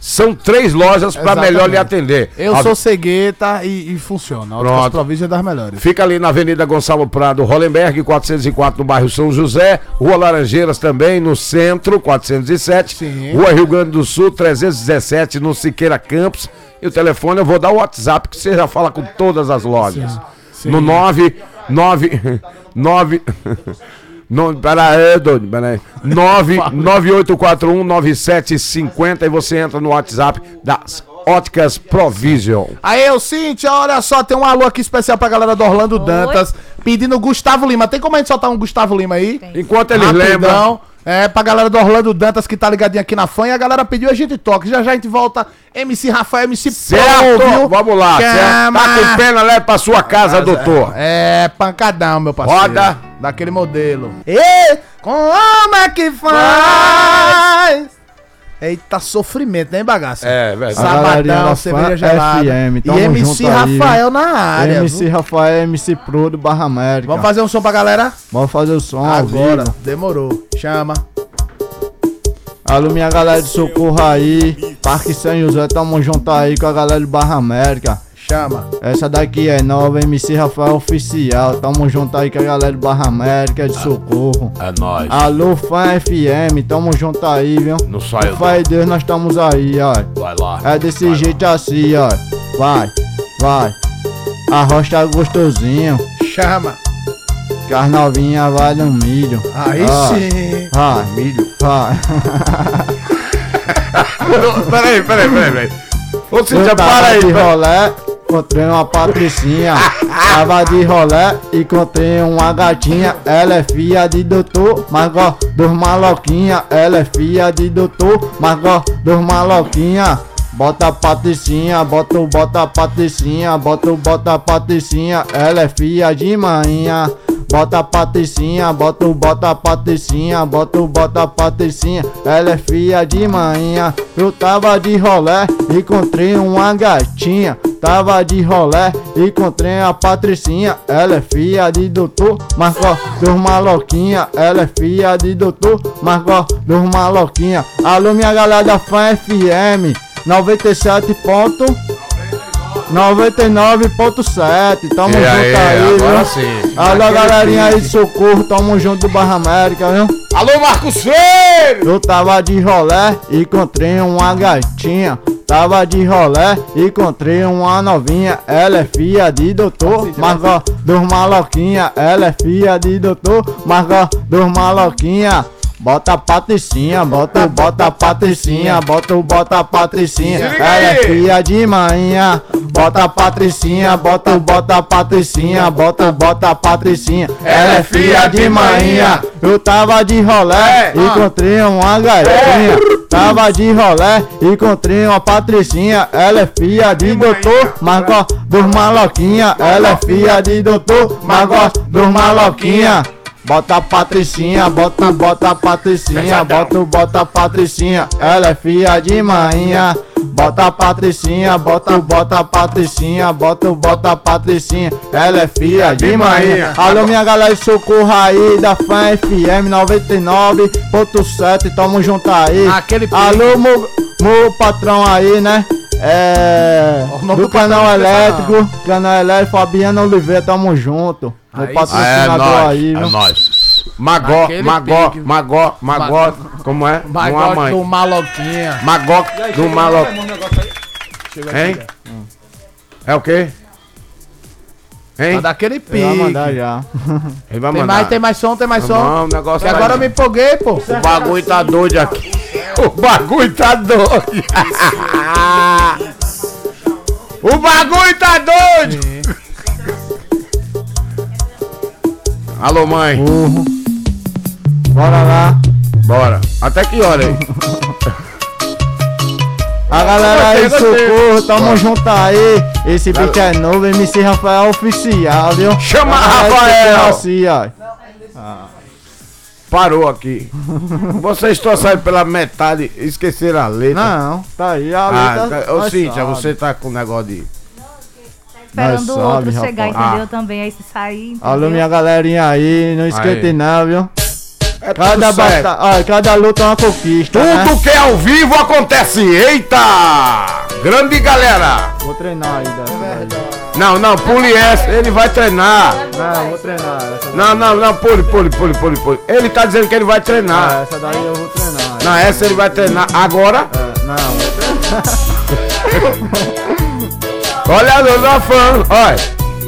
Speaker 2: São três lojas para melhor lhe atender.
Speaker 4: Eu
Speaker 2: A-
Speaker 4: sou cegueta e, e funciona.
Speaker 2: Pronto.
Speaker 4: É das melhores.
Speaker 2: Fica ali na Avenida Gonçalo Prado, Hollenberg, 404, no bairro São José. Rua Laranjeiras também, no centro, 407.
Speaker 4: Sim.
Speaker 2: Rua Rio Grande do Sul, 317, no Siqueira Campos. E o telefone, eu vou dar o WhatsApp, que você já fala com todas as lojas.
Speaker 4: Sim.
Speaker 2: No 9, 9, 9... Não, pera aí, doido, pera aí. 9, 98419750 e você entra no WhatsApp das Óticas Provision.
Speaker 4: Aí, eu, Cintia, olha só, tem um alô aqui especial pra galera do Orlando Dantas, pedindo Gustavo Lima. Tem como a gente soltar um Gustavo Lima aí?
Speaker 2: Enquanto eles
Speaker 4: Rapidão.
Speaker 2: lembram,
Speaker 4: É, pra galera do Orlando Dantas que tá ligadinho aqui na fã. E a galera pediu, a gente toca. Já já a gente volta. MC Rafael, MC
Speaker 2: Certo,
Speaker 4: viu?
Speaker 2: vamos lá.
Speaker 4: Chama.
Speaker 2: Tá com pena, leve pra sua casa, doutor.
Speaker 4: É, pancadão, meu parceiro.
Speaker 2: Roda.
Speaker 4: Daquele modelo. E como é que faz? Eita, sofrimento, né, bagaça?
Speaker 2: É,
Speaker 6: galerinha
Speaker 4: Sabadão, cerveja gelada.
Speaker 6: FM,
Speaker 4: e MC
Speaker 6: junto aí,
Speaker 4: Rafael na área.
Speaker 6: MC
Speaker 4: viu?
Speaker 6: Rafael, MC Pro do Barra América.
Speaker 4: Vamos fazer um som pra galera?
Speaker 6: Vamos fazer o som
Speaker 4: Agora. Demorou. Chama.
Speaker 6: Alô, minha galera de Socorro aí. Parque São José, tamo junto aí com a galera do Barra América.
Speaker 4: Chama.
Speaker 6: Essa daqui é nova, MC Rafael Oficial. Tamo junto aí com a galera do Barra América de Socorro.
Speaker 2: É nóis.
Speaker 6: Alô, Fã FM, tamo junto aí, viu?
Speaker 2: Não
Speaker 6: Com fé em Deus, nós estamos aí, ó.
Speaker 2: Vai lá.
Speaker 6: É desse jeito assim, ó. Vai, vai. Arroz tá gostosinho.
Speaker 4: Chama.
Speaker 6: Que as novinhas vale um milho.
Speaker 4: Aí
Speaker 6: Ó,
Speaker 4: sim.
Speaker 6: Vai, milho. Vai. (laughs)
Speaker 2: Peraí, peraí, peraí, peraí. Cíntia,
Speaker 6: tava
Speaker 2: para aí.
Speaker 6: rolé, encontrei uma patricinha. tava de rolé, encontrei uma gatinha. Ela é filha de doutor, mas gosta dos maloquinha. Ela é filha de doutor, mas gosta dos maloquinha. Bota a patricinha, bota bota a patricinha, bota bota a patricinha. Ela é filha de manhã. Bota a patricinha, bota bota a patricinha, bota bota a patricinha. Ela é filha de manhã. Eu tava de rolé, encontrei uma gatinha. Tava de rolé, encontrei a patricinha. Ela é filha de doutor, gosta dos maloquinha. Ela é filha de doutor, gosta dos maloquinha. Alô, minha galera da Fã FM 97 ponto. 99.7, tamo
Speaker 2: E
Speaker 6: junto
Speaker 2: aí,
Speaker 6: aí,
Speaker 2: agora
Speaker 6: viu?
Speaker 2: sim.
Speaker 6: Alô,
Speaker 2: Naquele
Speaker 6: galerinha aí de Socorro, tamo junto do Barra América, viu?
Speaker 2: Alô, Marcos Freire!
Speaker 6: Eu tava de rolé e encontrei uma gatinha. Tava de rolé e encontrei uma novinha. Ela é filha de doutor, Margot dos maloquinha. Ela é filha de doutor, Margot dos maloquinha. Bota a patricinha, bota, o bota a patricinha, bota, o bota a patricinha. Ela é filha de manhã. Bota a patricinha, bota, o bota a patricinha, bota, o bota a patricinha. Ela é filha de manhã. Eu tava de rolé,
Speaker 2: É.
Speaker 6: encontrei uma gatinha. Tava de rolé, encontrei uma patricinha. Ela é filha de doutor, gosta dos maloquinha. Ela é filha de doutor, gosta dos maloquinha. Bota a patricinha, bota, bota a patricinha, bota, bota a patricinha. Ela é filha de manhã. Bota a patricinha, bota, bota a patricinha, bota, bota a patricinha. Ela é filha de manhã. Alô, minha galera socorro aí da Fã FM 99.7, tamo junto aí.
Speaker 4: Aquele.
Speaker 6: Alô, meu, meu patrão aí, né? É. Do canal
Speaker 4: precisa
Speaker 6: elétrico, canal elétrico, Fabiano Oliveira, tamo junto. Meu
Speaker 4: Aí
Speaker 6: patrocinador
Speaker 2: é
Speaker 6: aí,
Speaker 2: nóis, é
Speaker 6: viu?
Speaker 2: nóis. Magó,
Speaker 4: Aquele
Speaker 2: magó,
Speaker 4: pique.
Speaker 2: magó, magó, como é?
Speaker 4: Vai
Speaker 2: Uma mãe.
Speaker 4: do maloquinha.
Speaker 2: Magó do malo... Hein? É o quê? Hein?
Speaker 4: Tá daquele pique.
Speaker 6: Eu vou mandar já. (laughs)
Speaker 2: Ele vai
Speaker 4: Tem
Speaker 2: mandar.
Speaker 4: mais, tem mais som, tem mais som.
Speaker 2: Não, o negócio tá-
Speaker 4: agora eu me empolguei, pô.
Speaker 2: O bagulho tá doido aqui. (laughs) O bagulho tá doido. (laughs) o bagulho tá doido. Alô, mãe.
Speaker 6: Bora lá.
Speaker 2: Bora. Até que hora aí? (laughs)
Speaker 6: A galera aí, socorro, tamo junto aí. Esse beat é novo, MC Rafael Oficial, viu?
Speaker 2: Chama Rafael.
Speaker 6: Assim, ó.
Speaker 2: Parou aqui. (laughs) Vocês trouxeram pela metade, esqueceram a letra.
Speaker 6: Não, tá aí a
Speaker 2: Ah,
Speaker 6: letra.
Speaker 2: tá- ô Cíntia,
Speaker 6: sabe.
Speaker 2: você tá com o negócio de.
Speaker 3: Esperando
Speaker 6: Nós
Speaker 3: o outro chegar,
Speaker 6: rapaz.
Speaker 3: entendeu?
Speaker 2: Ah.
Speaker 3: Também, aí se sair. Entendeu?
Speaker 6: Alô, minha galerinha aí, não esquente não, viu?
Speaker 2: É
Speaker 6: Cada, bata... ó, cada luta é uma conquista, né?
Speaker 2: Tudo que é ao vivo acontece. Eita! Grande galera!
Speaker 6: Vou treinar aí, dessa
Speaker 2: Não, não, pule essa. Ele vai treinar.
Speaker 6: Não, vou treinar. Essa,
Speaker 2: Não, não, não, pule, pule, pule, pule, pule. Ele tá dizendo que ele vai treinar.
Speaker 6: Ah, essa daí eu vou treinar.
Speaker 2: Não, essa ele vai treinar agora.
Speaker 6: É, não, (laughs) (laughs)
Speaker 2: Olha a dona fã. Olha.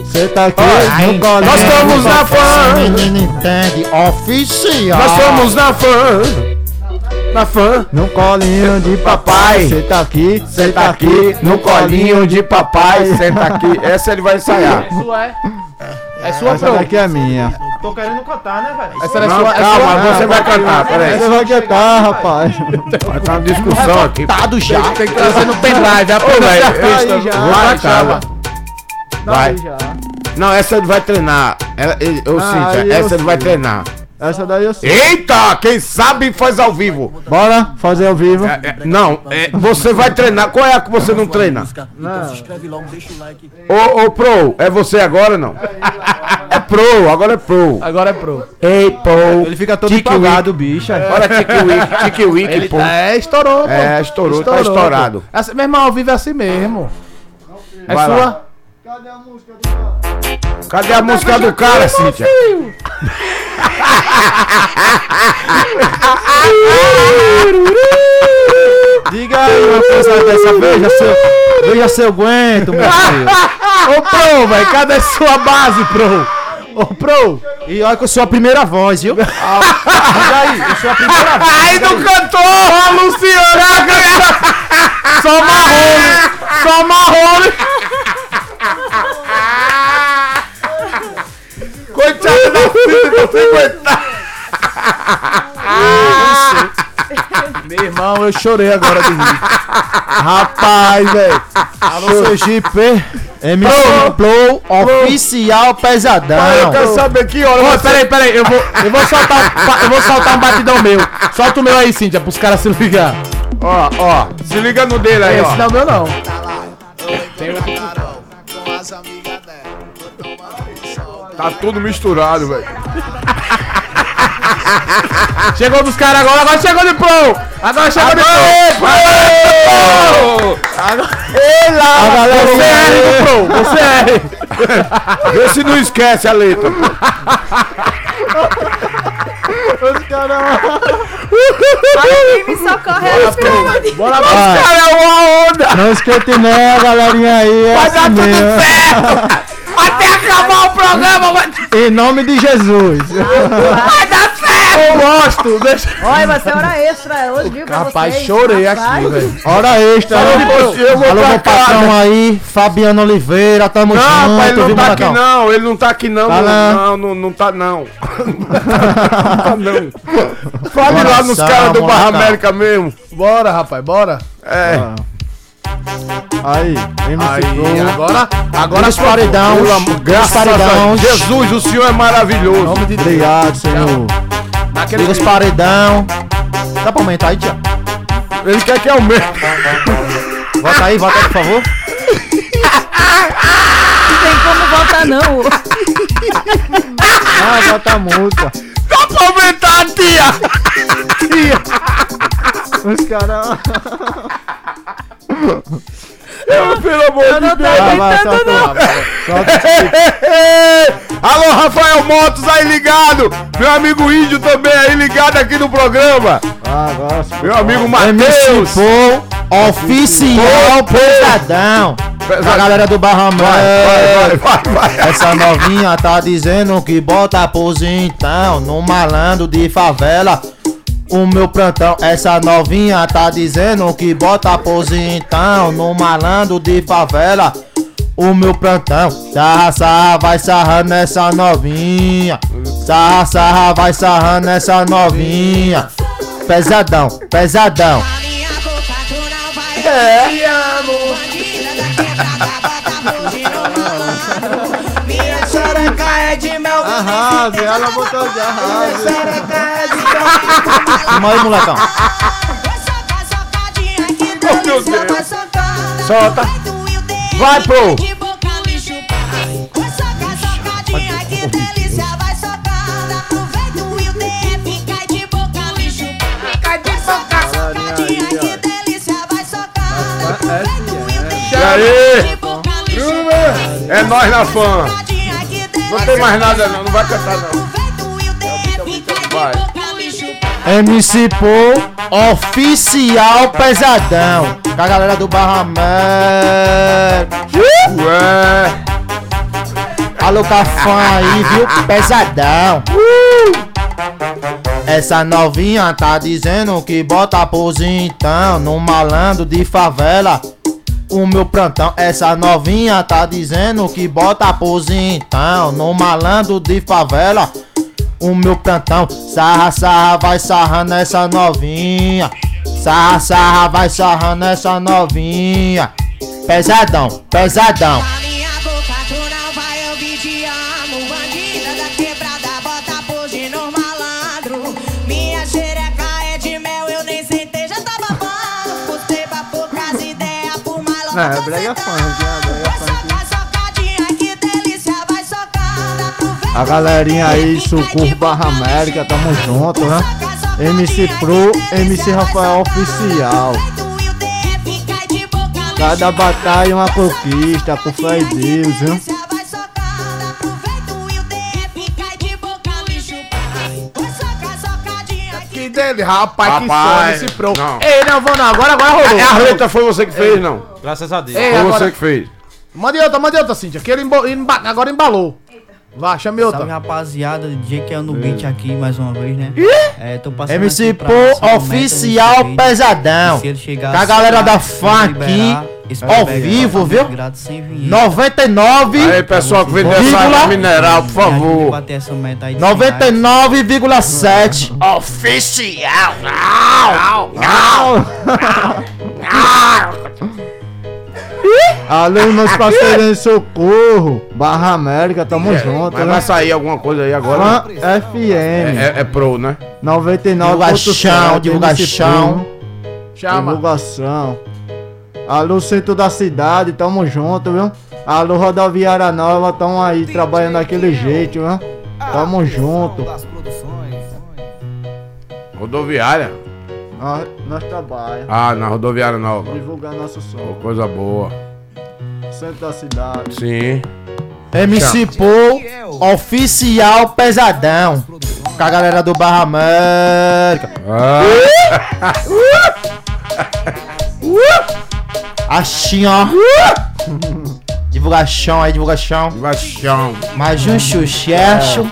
Speaker 6: você tá aqui
Speaker 2: Olha,
Speaker 6: no colinho.
Speaker 2: nós estamos na fã.
Speaker 5: Menino entende, oficial.
Speaker 2: Nós estamos na fã. Na fã.
Speaker 6: No colinho de papai. Você tá aqui, você
Speaker 2: Senta aqui no colinho de papai. Senta aqui. Essa ele vai ensaiar.
Speaker 4: Sua é. É sua,
Speaker 6: Essa daqui é minha.
Speaker 5: Tô querendo cantar, né, velho?
Speaker 4: Essa é
Speaker 2: Não,
Speaker 4: sua. é
Speaker 2: calma,
Speaker 4: sua.
Speaker 2: você vai cantar, peraí.
Speaker 6: Você vai cantar, rapaz.
Speaker 2: Vai ter uma discussão aqui.
Speaker 5: Tado já.
Speaker 4: Tem que trazer no pendrive.
Speaker 2: Ô, velho,
Speaker 4: artista.
Speaker 6: aí já.
Speaker 2: Vou
Speaker 4: Vai,
Speaker 2: vai. Vai. Não, essa ele vai treinar. Ela, ele, ô,
Speaker 6: Ah,
Speaker 2: Cíntia,
Speaker 6: aí eu
Speaker 2: essa ele vai
Speaker 6: sei.
Speaker 2: treinar.
Speaker 6: Essa daí eu sei.
Speaker 2: Eita, quem sabe faz ao vivo.
Speaker 6: Bora fazer ao vivo.
Speaker 2: É, é, não, é, você vai treinar. Qual é a que você não treina?
Speaker 7: Então se inscreve logo, deixa o like.
Speaker 2: Ô, ô, Pro, é você agora não? (laughs) É Pro, agora é Pro.
Speaker 4: Agora é pro.
Speaker 2: Ei, Pro.
Speaker 5: Ele fica todo
Speaker 2: Tiki
Speaker 5: empolgado, bicho. é.
Speaker 2: Olha Tiki Wiki, Tiki Wiki,
Speaker 4: Ele
Speaker 2: pô.
Speaker 4: tá, é, estourou, pô.
Speaker 2: É, estourou, tá estourado.
Speaker 4: pô. Assim, meu irmão, ao vivo é assim mesmo. É
Speaker 2: Vai lá.
Speaker 4: sua?
Speaker 2: Cadê a música do cara, Cíntia? (laughs)
Speaker 5: Diga aí uma coisa dessa, veja se eu, veja se eu aguento, meu filho.
Speaker 4: Ô, pro, velho, cadê sua base, pro? Ô, pro.
Speaker 5: E olha que eu sou a primeira voz, viu? Diga aí, eu sou a primeira voz.
Speaker 2: Ai, não cantou! A Luciana!
Speaker 4: Só marrone. Só marrone.
Speaker 2: Coitada da Cíntia, pra você aguentar.
Speaker 4: Meu irmão, eu chorei agora de rir. Rapaz, velho.
Speaker 5: Alô, Sergipe. MC Flow oficial pesadão.
Speaker 2: Eu quero saber que hora
Speaker 4: Ô,
Speaker 2: você...
Speaker 4: peraí, peraí, eu vou, eu vou soltar um, eu vou soltar um batidão meu. Solta o meu aí, Cíntia, pros caras se ligar.
Speaker 2: Ó, ó, se liga no dele aí,
Speaker 4: Esse
Speaker 2: ó.
Speaker 4: não é o meu, não.
Speaker 2: Tá tudo misturado, velho. (laughs)
Speaker 4: Chegou dos caras agora, agora chegou de pro! Agora chegou de pro! Ei lá!
Speaker 6: Galera
Speaker 4: Você é pro! Você é R! (laughs)
Speaker 2: Vê se não esquece a letra.
Speaker 6: Os caras.
Speaker 3: Alguém me socorre aí, pelo amor de
Speaker 4: Bora
Speaker 6: Vai.
Speaker 4: pra
Speaker 2: Cara, é uma onda.
Speaker 6: Não esquente não, galerinha aí. É
Speaker 2: Vai dar
Speaker 6: assim
Speaker 2: tudo
Speaker 6: mesmo.
Speaker 2: certo. (laughs) Acabar o programa vai...
Speaker 6: Em nome de Jesus.
Speaker 2: vai dar certo.
Speaker 4: Eu gosto! Deixa...
Speaker 3: Olha, vai ser hora extra hoje, viu? pra
Speaker 4: Rapaz,
Speaker 3: vocês.
Speaker 4: chorei
Speaker 3: Rapaz.
Speaker 4: aqui, velho.
Speaker 6: Hora extra.
Speaker 2: Alô, eu vou
Speaker 5: Alô, meu patrão aí, Fabiano Oliveira, tamo
Speaker 2: Não,
Speaker 5: junto,
Speaker 2: pai, ele não
Speaker 5: viu,
Speaker 2: tá aqui não, ele não tá aqui não,
Speaker 5: Tá
Speaker 2: não,
Speaker 5: não.
Speaker 2: não, não, tá não. não tá não. Fale lá nos caras do Barra. América mesmo.
Speaker 4: Bora, rapaz, bora.
Speaker 2: É.
Speaker 6: Aí, MC
Speaker 4: Aí, agora, agora
Speaker 5: paredão,
Speaker 2: Pelo amor-
Speaker 5: graças paredão,
Speaker 2: Deus. Jesus, o senhor é
Speaker 4: Em
Speaker 2: maravilhoso.
Speaker 4: nome de Deus.
Speaker 6: Obrigado, Senhor.
Speaker 4: Naquele
Speaker 5: os paredão. Dá pra aumentar aí, tia?
Speaker 2: Ele quer que aumente.
Speaker 5: Volta aí, volta aí, por favor.
Speaker 3: Não tem como voltar, não.
Speaker 6: Ah, bota a multa.
Speaker 2: Dá pra aumentar, tia.
Speaker 6: Os caras.
Speaker 2: Eu, pelo amor
Speaker 3: Eu não
Speaker 2: de
Speaker 3: tô
Speaker 2: Deus.
Speaker 6: Vai, solta
Speaker 3: não.
Speaker 6: Solta (laughs)
Speaker 2: Alô, Rafael Motos aí ligado. Meu amigo Índio também aí ligado aqui no programa.
Speaker 6: Ah,
Speaker 2: Meu amigo Matheus.
Speaker 5: Oficial pesadão. A galera do Barra
Speaker 2: Vai, vai, vai, vai.
Speaker 5: Essa novinha tá dizendo que bota pose então no malandro de favela. O meu plantão, essa novinha tá dizendo que bota pose então no malandro de favela. O meu plantão, sarra, sarra, vai sarrando essa novinha. Sarra, sarra, vai sarrando essa novinha. Pesadão, pesadão.
Speaker 8: Minha
Speaker 6: Arrase, ela botou de arrase.
Speaker 5: Vamos aí, molecão.
Speaker 2: Oh, meu Deus.
Speaker 8: Solta.
Speaker 2: Vai, pô. E aí? É nós na fã. Não tem mais nada não, não vai cantar não. Vai.
Speaker 5: MC Pô, oficial pesadão. Com a galera do Barra América.
Speaker 2: Ué.
Speaker 5: Alô, cafã aí, viu? Pesadão. Essa novinha tá dizendo que bota pose então no malandro de favela. O meu plantão, essa novinha tá dizendo que bota pose então no malandro de favela. O meu plantão, sarra, sarra, vai sarrando essa novinha. Sarra, sarra, vai sarrando essa novinha. Pesadão, pesadão.
Speaker 8: É
Speaker 6: brega funk, é brega funk. A galerinha aí, Sucur Barra América, tamo junto, né? MC Pro, MC Rafael Oficial. Cada batalha uma conquista, com fé em Deus, viu?
Speaker 4: Dele, rapaz, que
Speaker 2: Rapaz,
Speaker 4: som esse pro.
Speaker 2: não.
Speaker 4: Ei, não vou não, agora, agora rolou.
Speaker 2: É, a letra foi você que fez, não?
Speaker 5: Graças a Deus.
Speaker 4: Ei,
Speaker 2: Foi
Speaker 4: agora,
Speaker 2: você que fez.
Speaker 4: mande outra, mande outra, Cíntia, que ele embo- emba- agora embalou. Vá, chame
Speaker 9: Salve
Speaker 4: outra.
Speaker 9: rapaziada, DJ que é no beat aqui mais uma vez, né? É, tô passando
Speaker 5: MC Pô, oficial
Speaker 9: Meta
Speaker 5: pesadão.
Speaker 9: Se ele chegar
Speaker 5: Com a
Speaker 9: assim,
Speaker 5: galera da fã
Speaker 9: liberar
Speaker 5: aqui,
Speaker 9: esse
Speaker 5: ao vivo, viu?
Speaker 9: grátis, sem vinheta.
Speaker 5: 99,
Speaker 2: Aí, pessoal que vende
Speaker 5: Vírgula.
Speaker 2: essa água mineral, por favor.
Speaker 9: bater essa meta aí de
Speaker 5: 99,7.
Speaker 6: Alô, meus parceiros em Socorro, Barra América, tamo junto,
Speaker 2: Mas vai
Speaker 6: né?
Speaker 2: sair alguma coisa aí agora?
Speaker 6: Fã FM,
Speaker 2: É, é pro, né?
Speaker 6: 99.7,
Speaker 5: divulgação.
Speaker 4: Chama.
Speaker 6: Divulgação. Alô, centro da cidade, tamo junto, viu? Alô, rodoviária nova, tamo aí trabalhando daquele jeito, viu? Tamo junto.
Speaker 2: Rodoviária.
Speaker 6: Nós, nós trabalhamos,
Speaker 2: Ah, na rodoviária nova.
Speaker 6: divulgar nosso som.
Speaker 2: Coisa boa.
Speaker 6: Centro da cidade.
Speaker 2: Sim.
Speaker 5: MC Paul, oficial pesadão. Com a galera do Barra América.
Speaker 2: Ah,
Speaker 5: Assim, ó. Divulgação aí, divulgação.
Speaker 2: Baixão.
Speaker 5: Mais um sucesso.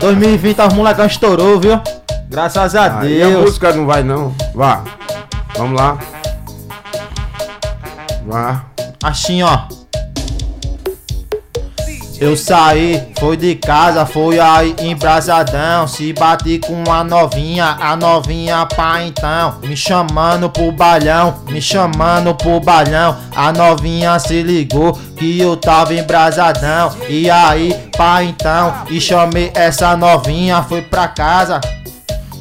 Speaker 5: 2020 os molecão estourou, viu? Graças a
Speaker 2: Aí a
Speaker 5: Deus.
Speaker 2: música não vai não. Vá. Vamos lá. Vá.
Speaker 5: Assim, ó. Eu saí, foi de casa, foi aí embrasadão. Se bati com a novinha, a novinha pá então. Me chamando pro balhão, me chamando pro balhão. A novinha se ligou que eu tava embrasadão. E aí, pá então. E chamei essa novinha, foi pra casa.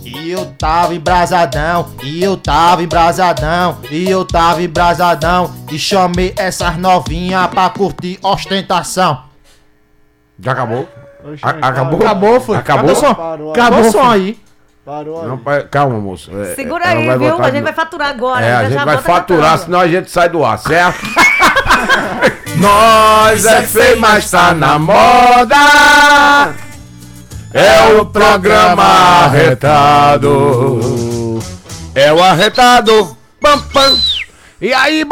Speaker 5: E eu tava embrasadão, e eu tava embrasadão, e eu tava embrasadão. E chamei essas novinhas pra curtir ostentação.
Speaker 2: Já acabou?
Speaker 6: Oxe,
Speaker 2: A- acabou?
Speaker 4: Acabou, foi.
Speaker 2: Acabou?
Speaker 5: Cadê o som?
Speaker 6: Parou,
Speaker 5: Acabou o som aí.
Speaker 6: parou aí.
Speaker 2: Não, pai, calma, moço. É,
Speaker 3: Segura
Speaker 2: ela
Speaker 3: aí,
Speaker 2: vai
Speaker 3: viu?
Speaker 2: voltar
Speaker 3: A
Speaker 2: de
Speaker 3: gente vai
Speaker 2: novo.
Speaker 3: faturar agora.
Speaker 2: É,
Speaker 3: já
Speaker 2: a gente
Speaker 3: já
Speaker 2: vai
Speaker 3: bota
Speaker 2: faturar, senão a gente sai do ar, certo? (laughs) Nós é feio, mas tá na moda. É o programa arretado. É o arretado. Pam, pam. E aí,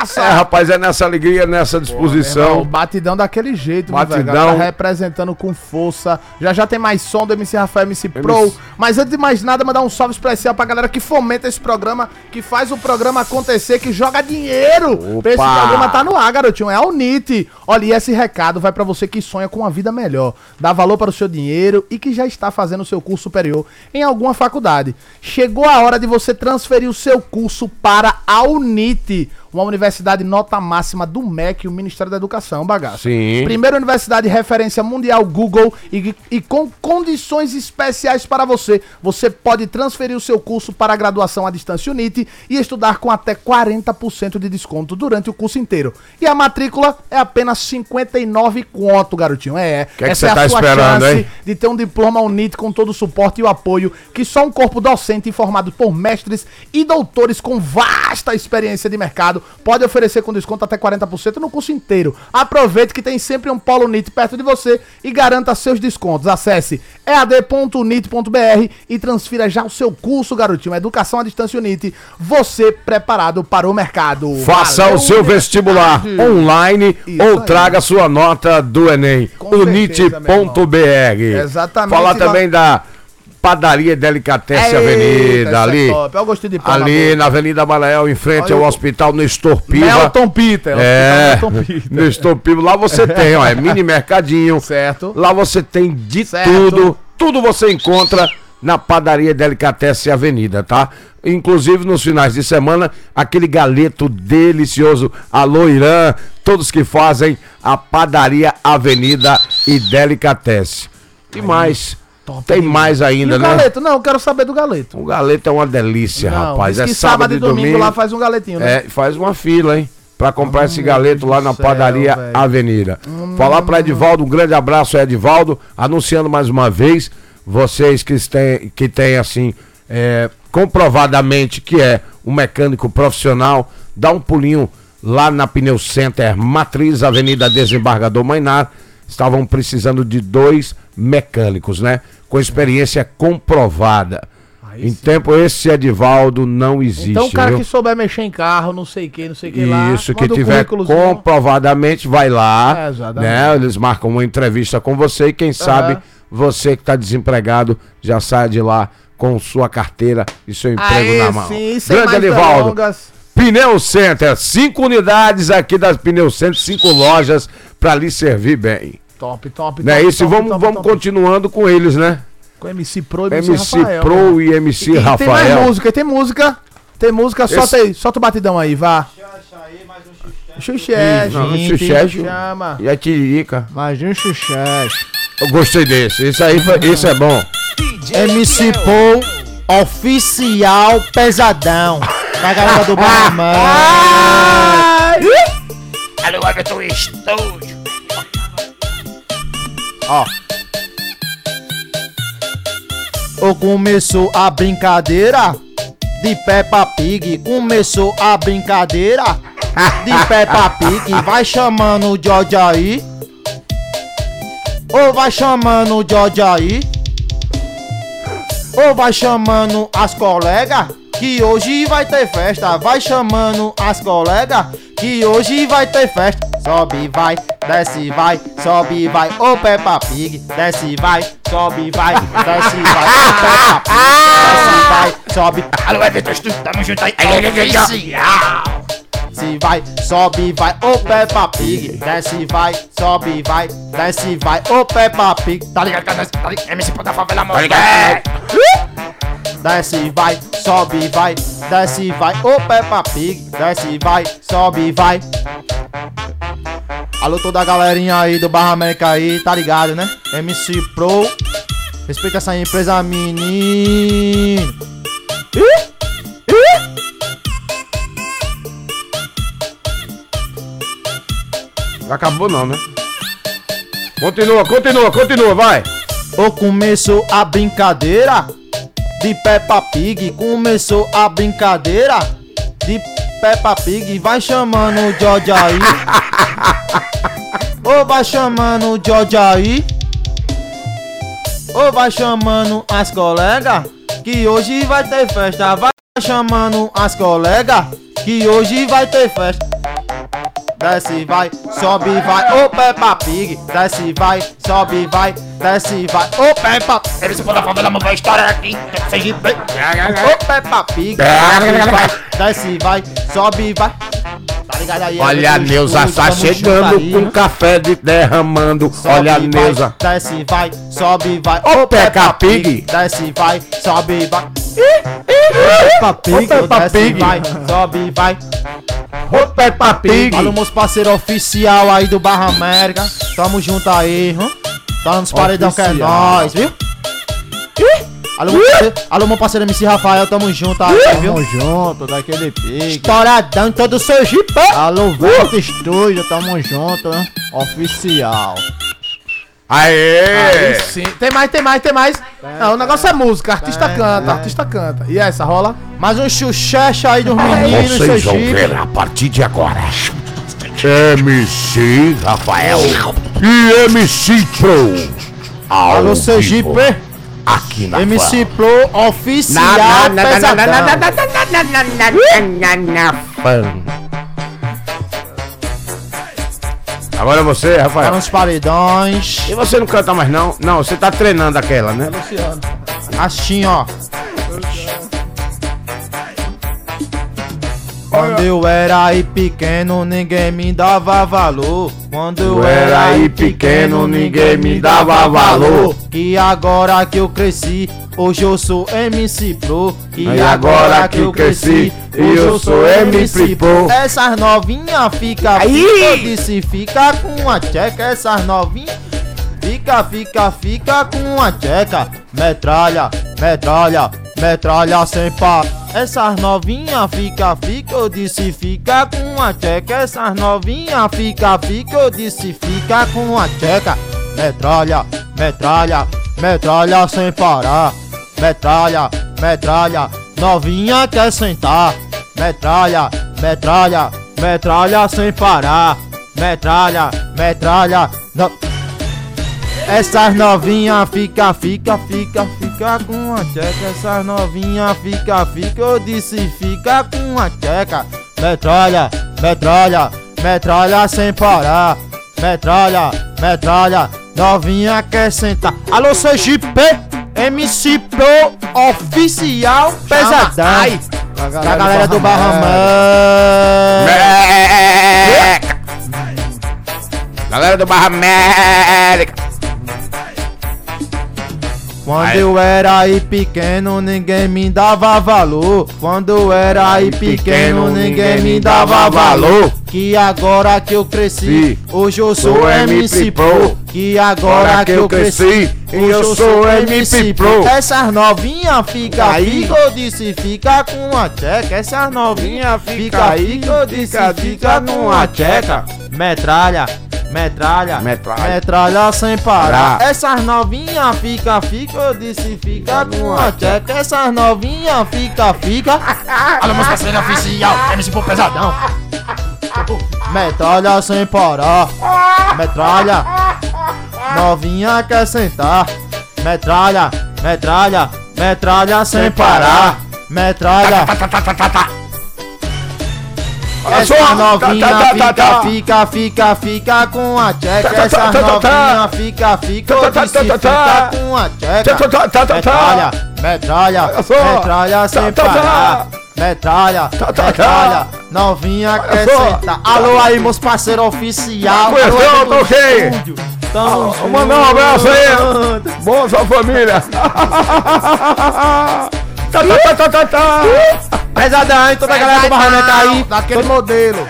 Speaker 2: bagaça? É, rapaz, é nessa alegria, nessa
Speaker 4: Irmão,
Speaker 2: disposição.
Speaker 4: batidão daquele jeito,
Speaker 2: Batidão.
Speaker 4: Tá representando com força. Já já tem mais som do MC Rafael MC Pro.
Speaker 2: MC.
Speaker 4: Mas antes de mais nada, mandar um salve especial pra galera que fomenta esse programa, que faz o programa acontecer, que joga dinheiro.
Speaker 2: Opa.
Speaker 4: Esse programa tá no ar, garotinho. É a Unite. Olha, e esse recado vai pra você que sonha com uma vida melhor, dá valor para o seu dinheiro e que já está fazendo o seu curso superior em alguma faculdade. Chegou a hora de você transferir o seu curso para a Unite, uma universidade nota máxima do MEC, o Ministério da Educação, bagaço.
Speaker 2: Sim.
Speaker 4: Primeira universidade de referência mundial Google e, e com condições especiais para você. Você pode transferir o seu curso para a graduação à distância Unite e estudar com até 40% de desconto durante o curso inteiro. E a matrícula é apenas 59 conto, garotinho. É,
Speaker 2: Que é que
Speaker 4: essa
Speaker 2: você
Speaker 4: é a
Speaker 2: tá
Speaker 4: sua chance
Speaker 2: hein?
Speaker 4: de ter um diploma Unite com todo o suporte e o apoio que só um corpo docente formado por mestres e doutores com vasta experiência de mercado pode oferecer com desconto até 40% no curso inteiro. Aproveite que tem sempre um polo Unite perto de você e garanta seus descontos. Acesse ead.unite.br e transfira já o seu curso, garotinho. Educação à distância Unite. Você preparado para o mercado.
Speaker 2: Faça
Speaker 4: Valeu,
Speaker 2: o seu vestibular
Speaker 4: universidade.
Speaker 2: online
Speaker 4: Isso
Speaker 2: ou
Speaker 4: aí.
Speaker 2: traga sua nota do Enem. Unite.br.
Speaker 4: Exatamente.
Speaker 2: Falar também da Padaria Delicatessen
Speaker 4: Eita,
Speaker 2: Avenida,
Speaker 4: é
Speaker 2: ali.
Speaker 4: na
Speaker 2: Ali na Avenida Balael, em frente
Speaker 4: Olha
Speaker 2: ao Hospital Nestor Piva.
Speaker 4: Melton Peter.
Speaker 2: É,
Speaker 4: Melton Peter.
Speaker 2: Nestor Piva. Lá você tem, ó, é (laughs) mini mercadinho.
Speaker 4: Certo.
Speaker 2: Lá você tem de
Speaker 4: Certo.
Speaker 2: tudo. Tudo você encontra na Padaria Delicatessen Avenida, tá? Inclusive nos finais de semana, aquele galeto delicioso. Alô, Irã, todos que fazem a Padaria Avenida e Delicatessen. E mais, tem mais
Speaker 4: E
Speaker 2: ainda,
Speaker 4: o
Speaker 2: né?
Speaker 4: galeto? Não, eu quero saber do galeto.
Speaker 2: O galeto é uma delícia,
Speaker 4: Não,
Speaker 2: rapaz. É sábado, e domingo.
Speaker 4: lá faz um galetinho, né?
Speaker 2: É, faz uma fila, hein? Pra comprar esse galeto lá na
Speaker 4: céu,
Speaker 2: padaria
Speaker 4: velho.
Speaker 2: Avenida. Falar pra Edivaldo, um grande abraço, Edivaldo. Anunciando mais uma vez, vocês que têm, que têm assim, é, comprovadamente que é um mecânico profissional, dá um pulinho lá na Pneu Center, Matriz, Avenida Desembargador Mainar. Estavam precisando de dois mecânicos, né? Com experiência comprovada. em tempo esse Edivaldo não existe.
Speaker 4: Então o cara
Speaker 2: viu?
Speaker 4: que souber mexer em carro, não sei o que, não sei o que lá.
Speaker 2: Isso, que tiver comprovadamente, vai lá.
Speaker 4: É,
Speaker 2: né? Eles marcam uma entrevista com você e quem sabe você que está desempregado já sai de lá com sua carteira e seu emprego
Speaker 4: Aê,
Speaker 2: na mão.
Speaker 4: sim,
Speaker 2: Grande Edivaldo.
Speaker 4: delongas.
Speaker 2: Pneu Center, cinco unidades aqui das Pneu Center, cinco lojas para lhe servir bem.
Speaker 4: Top, top,
Speaker 2: Não é
Speaker 4: top,
Speaker 2: isso? E
Speaker 4: top,
Speaker 2: vamos,
Speaker 4: top,
Speaker 2: vamos
Speaker 4: top.
Speaker 2: continuando com eles, né?
Speaker 4: Com MC Pro e MC,
Speaker 2: MC
Speaker 4: Rafael.
Speaker 2: Pro
Speaker 4: né?
Speaker 2: e MC
Speaker 4: E tem, tem
Speaker 2: Rafael.
Speaker 4: mais música, tem música. Tem música, solta aí, solta o batidão aí, vá. Xuxé,
Speaker 2: Não,
Speaker 4: gente,
Speaker 2: Xuxé,
Speaker 4: chama.
Speaker 2: E a Tiririca.
Speaker 6: Mais um sucesso.
Speaker 2: Eu gostei desse. Isso aí foi, isso é bom.
Speaker 5: MC Paul, oficial pesadão. Com a galera do (laughs) América.
Speaker 8: Alô, Everton Estúdio.
Speaker 5: Ou começou a brincadeira de Peppa Pig. Começou a brincadeira de Peppa Pig. Vai chamando o George aí. Ou vai chamando o George aí. Ou vai chamando as colegas. Que hoje vai ter festa. Vai chamando as colegas. Que hoje vai ter festa. Sobe, vai, desce, vai, sobe, vai. Ô Peppa Pig, desce, vai, sobe, vai, desce, vai. Ô Peppa Pig, desce, vai, sobe. Alô, Everton, tamo junto aí. Se vai, sobe, vai, ô Peppa Pig. Desce, vai, sobe, vai, desce, vai, ô Peppa Pig. Tá ligado? Tá ligado? Tá ligado? MC da favela, mano. Desce, vai, sobe, vai, desce, vai, ô Peppa Pig. Desce, vai, sobe, vai. Alô, toda a galerinha aí do Barra América aí, tá ligado, né? MC Pro. Respeita essa empresa, menino. Ih!
Speaker 2: Acabou não, né? Continua, continua, continua, vai.
Speaker 5: Ou começou a brincadeira de Peppa Pig. Começou a brincadeira de Peppa Pig. Vai chamando o George aí. (laughs) Ou vai chamando o George aí. Ou vai chamando as colegas. Que hoje vai ter festa. Vai chamando as colegas. Que hoje vai ter festa. Desce, vai, sobe, vai, ô Peppa Pig. Desce, vai, sobe, vai, desce, vai, ô Peppa Eles se da favela, mas vai estourar aqui. Seja bem. Ô Peppa Pig. Desce, vai, desce, vai, sobe, vai. Tá aí?
Speaker 2: Olha a
Speaker 5: Everton
Speaker 2: Neuza tá chegando com café de derramando.
Speaker 5: Sobe,
Speaker 2: Olha a
Speaker 5: vai,
Speaker 2: Neuza.
Speaker 5: Desce, vai, sobe, vai.
Speaker 2: Ô, Peppa Pig.
Speaker 5: Desce, vai, sobe, vai.
Speaker 6: Peppa Pig.
Speaker 5: Peppa
Speaker 2: Pig.
Speaker 5: Pig. Vai, sobe, vai.
Speaker 2: Ô Peppa Pig.
Speaker 5: Alô, meus parceiros oficial aí do Barra América. Tamo junto aí, hum? Tá nos paredão que é nóis, viu? Alô, parceiro, alô, meu parceiro MC Rafael, tamo junto aí, viu?
Speaker 6: Tamo junto, daquele pique.
Speaker 5: Estouradão em todo o seu jipe.
Speaker 6: Alô, Volta Estúdio, tamo junto, né? Oficial.
Speaker 2: Aê!
Speaker 4: Aí sim. Tem mais, tem mais, tem mais. Não, o negócio é música. Artista canta, artista canta. E essa, rola?
Speaker 5: Mais um chuchecha aí dos meninos,
Speaker 2: Vocês vão ver a partir de agora. MC Rafael e MC Pro.
Speaker 5: Alô, jipe.
Speaker 2: Aqui na
Speaker 5: MC
Speaker 2: Fã.
Speaker 5: Pro oficial pesadão.
Speaker 2: na Fã. Agora você,
Speaker 5: Tá
Speaker 2: Rafael.
Speaker 5: nos paredões.
Speaker 2: E você não canta mais não? Não, você tá treinando aquela, né?
Speaker 5: Assim, ó. Quando eu era aí pequeno, ninguém me dava valor. Quando eu era aí pequeno, ninguém me dava valor. Que agora que eu cresci, hoje eu sou MC Pro.
Speaker 2: E agora que eu cresci, e eu sou MC Pro.
Speaker 5: Essas novinhas fica,
Speaker 2: Aí!
Speaker 5: fica, disse fica com a tcheca. Essas novinhas Fica, fica, fica com a tcheca. Metralha, metralha, metralha sem par. Essas novinha fica, fica, eu disse fica com a tcheca. Essas novinha fica, fica, eu disse fica com a tcheca. Metralha, metralha, metralha sem parar. Metralha, metralha, novinha quer sentar. Metralha, metralha, metralha sem parar. Metralha, metralha, no... Essas novinha fica, fica, fica, fica com a tcheca. Essas novinha fica, fica, eu disse fica com a tcheca. Metralha, metralha, metralha sem parar. Metralha, metralha, novinha quer sentar. Alô, Jeep, MC Pro Oficial Pesadão.
Speaker 2: Ai.
Speaker 5: Da galera do Barramã.
Speaker 2: Meca. Galera do Barra América.
Speaker 5: Quando eu era aí pequeno, ninguém me dava valor. Quando eu era aí pequeno, ninguém me dava valor. Que agora que eu cresci, hoje eu sou MC Pro. Que agora que eu cresci, hoje eu sou MC Pro. Essas novinha fica, fica, eu disse fica com a tcheca. Essas novinha fica, fica, eu disse fica com a tcheca. Metralha, Metralha,
Speaker 2: Metralha.
Speaker 5: metralha sem parar.
Speaker 2: Parar.
Speaker 5: Essas (laughs) novinhas fica, fica, eu disse fica com a tcheca. Essas novinhas fica, fica.
Speaker 4: Alô, meus parceiros oficial, MC Pô Pesadão.
Speaker 5: Metralha sem parar. Metralha. Novinha quer sentar. Metralha, metralha, metralha sem parar. Metralha. Essa novinha
Speaker 2: tá, tá, tá,
Speaker 5: fica,
Speaker 2: tá.
Speaker 5: fica, fica, fica com a tcheca.
Speaker 2: Tá, tá,
Speaker 5: Essa
Speaker 2: tá, tá, tá, tá.
Speaker 5: novinha fica, fica,
Speaker 2: Tá, tá, tá, tá, tá.
Speaker 5: fica com a
Speaker 2: Tá,
Speaker 5: tcheca.
Speaker 2: tá, tá, tá, tá,
Speaker 5: Metralha,
Speaker 2: tá.
Speaker 5: metralha, metralha sem
Speaker 2: tá, tá.
Speaker 5: parar. Metralha,
Speaker 2: Tá, tá,
Speaker 5: metralha, novinha quer sentar. Alô aí, meus parceiros oficial.
Speaker 2: Tá
Speaker 5: meus
Speaker 2: ok?
Speaker 5: estúdio. Tamo
Speaker 2: Vou mandar um abraço aí. Boa sua família. (laughs) Tá, tá, tá, tá, tá.
Speaker 5: Pesadão, hein? Toda a galera do Barraneta aí.
Speaker 4: Daquele modelo.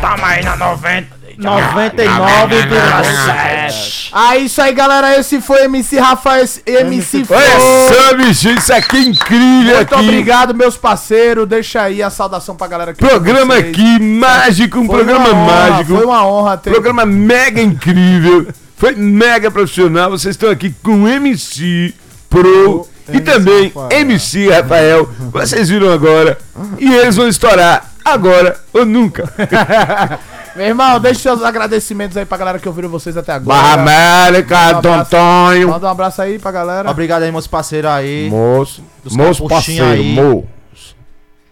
Speaker 7: Tamo aí na 90.
Speaker 5: 99,7.
Speaker 4: Ah, isso aí, galera. Esse foi MC Rafael, MC.
Speaker 2: Olha só, bicho, isso aqui é incrível
Speaker 4: Muito
Speaker 2: aqui.
Speaker 4: obrigado, meus parceiros. Deixa aí a saudação pra galera que
Speaker 2: Programa aqui, mágico, um
Speaker 4: Foi
Speaker 2: programa
Speaker 4: honra,
Speaker 2: mágico.
Speaker 4: Foi uma honra ter.
Speaker 2: Programa mega incrível. Foi mega profissional. Vocês estão aqui com MC Pro e também MC Rafael. Vocês viram agora. E eles vão estourar agora ou nunca. (laughs)
Speaker 4: Meu irmão, deixa seus agradecimentos aí pra galera que ouviram vocês até agora.
Speaker 2: Barra América,
Speaker 4: um abraço.
Speaker 2: Tontonho.
Speaker 4: Manda um abraço aí pra galera.
Speaker 5: Obrigado aí, meus parceiros aí.
Speaker 2: Moço, moço parceiro,
Speaker 5: aí.
Speaker 2: mo.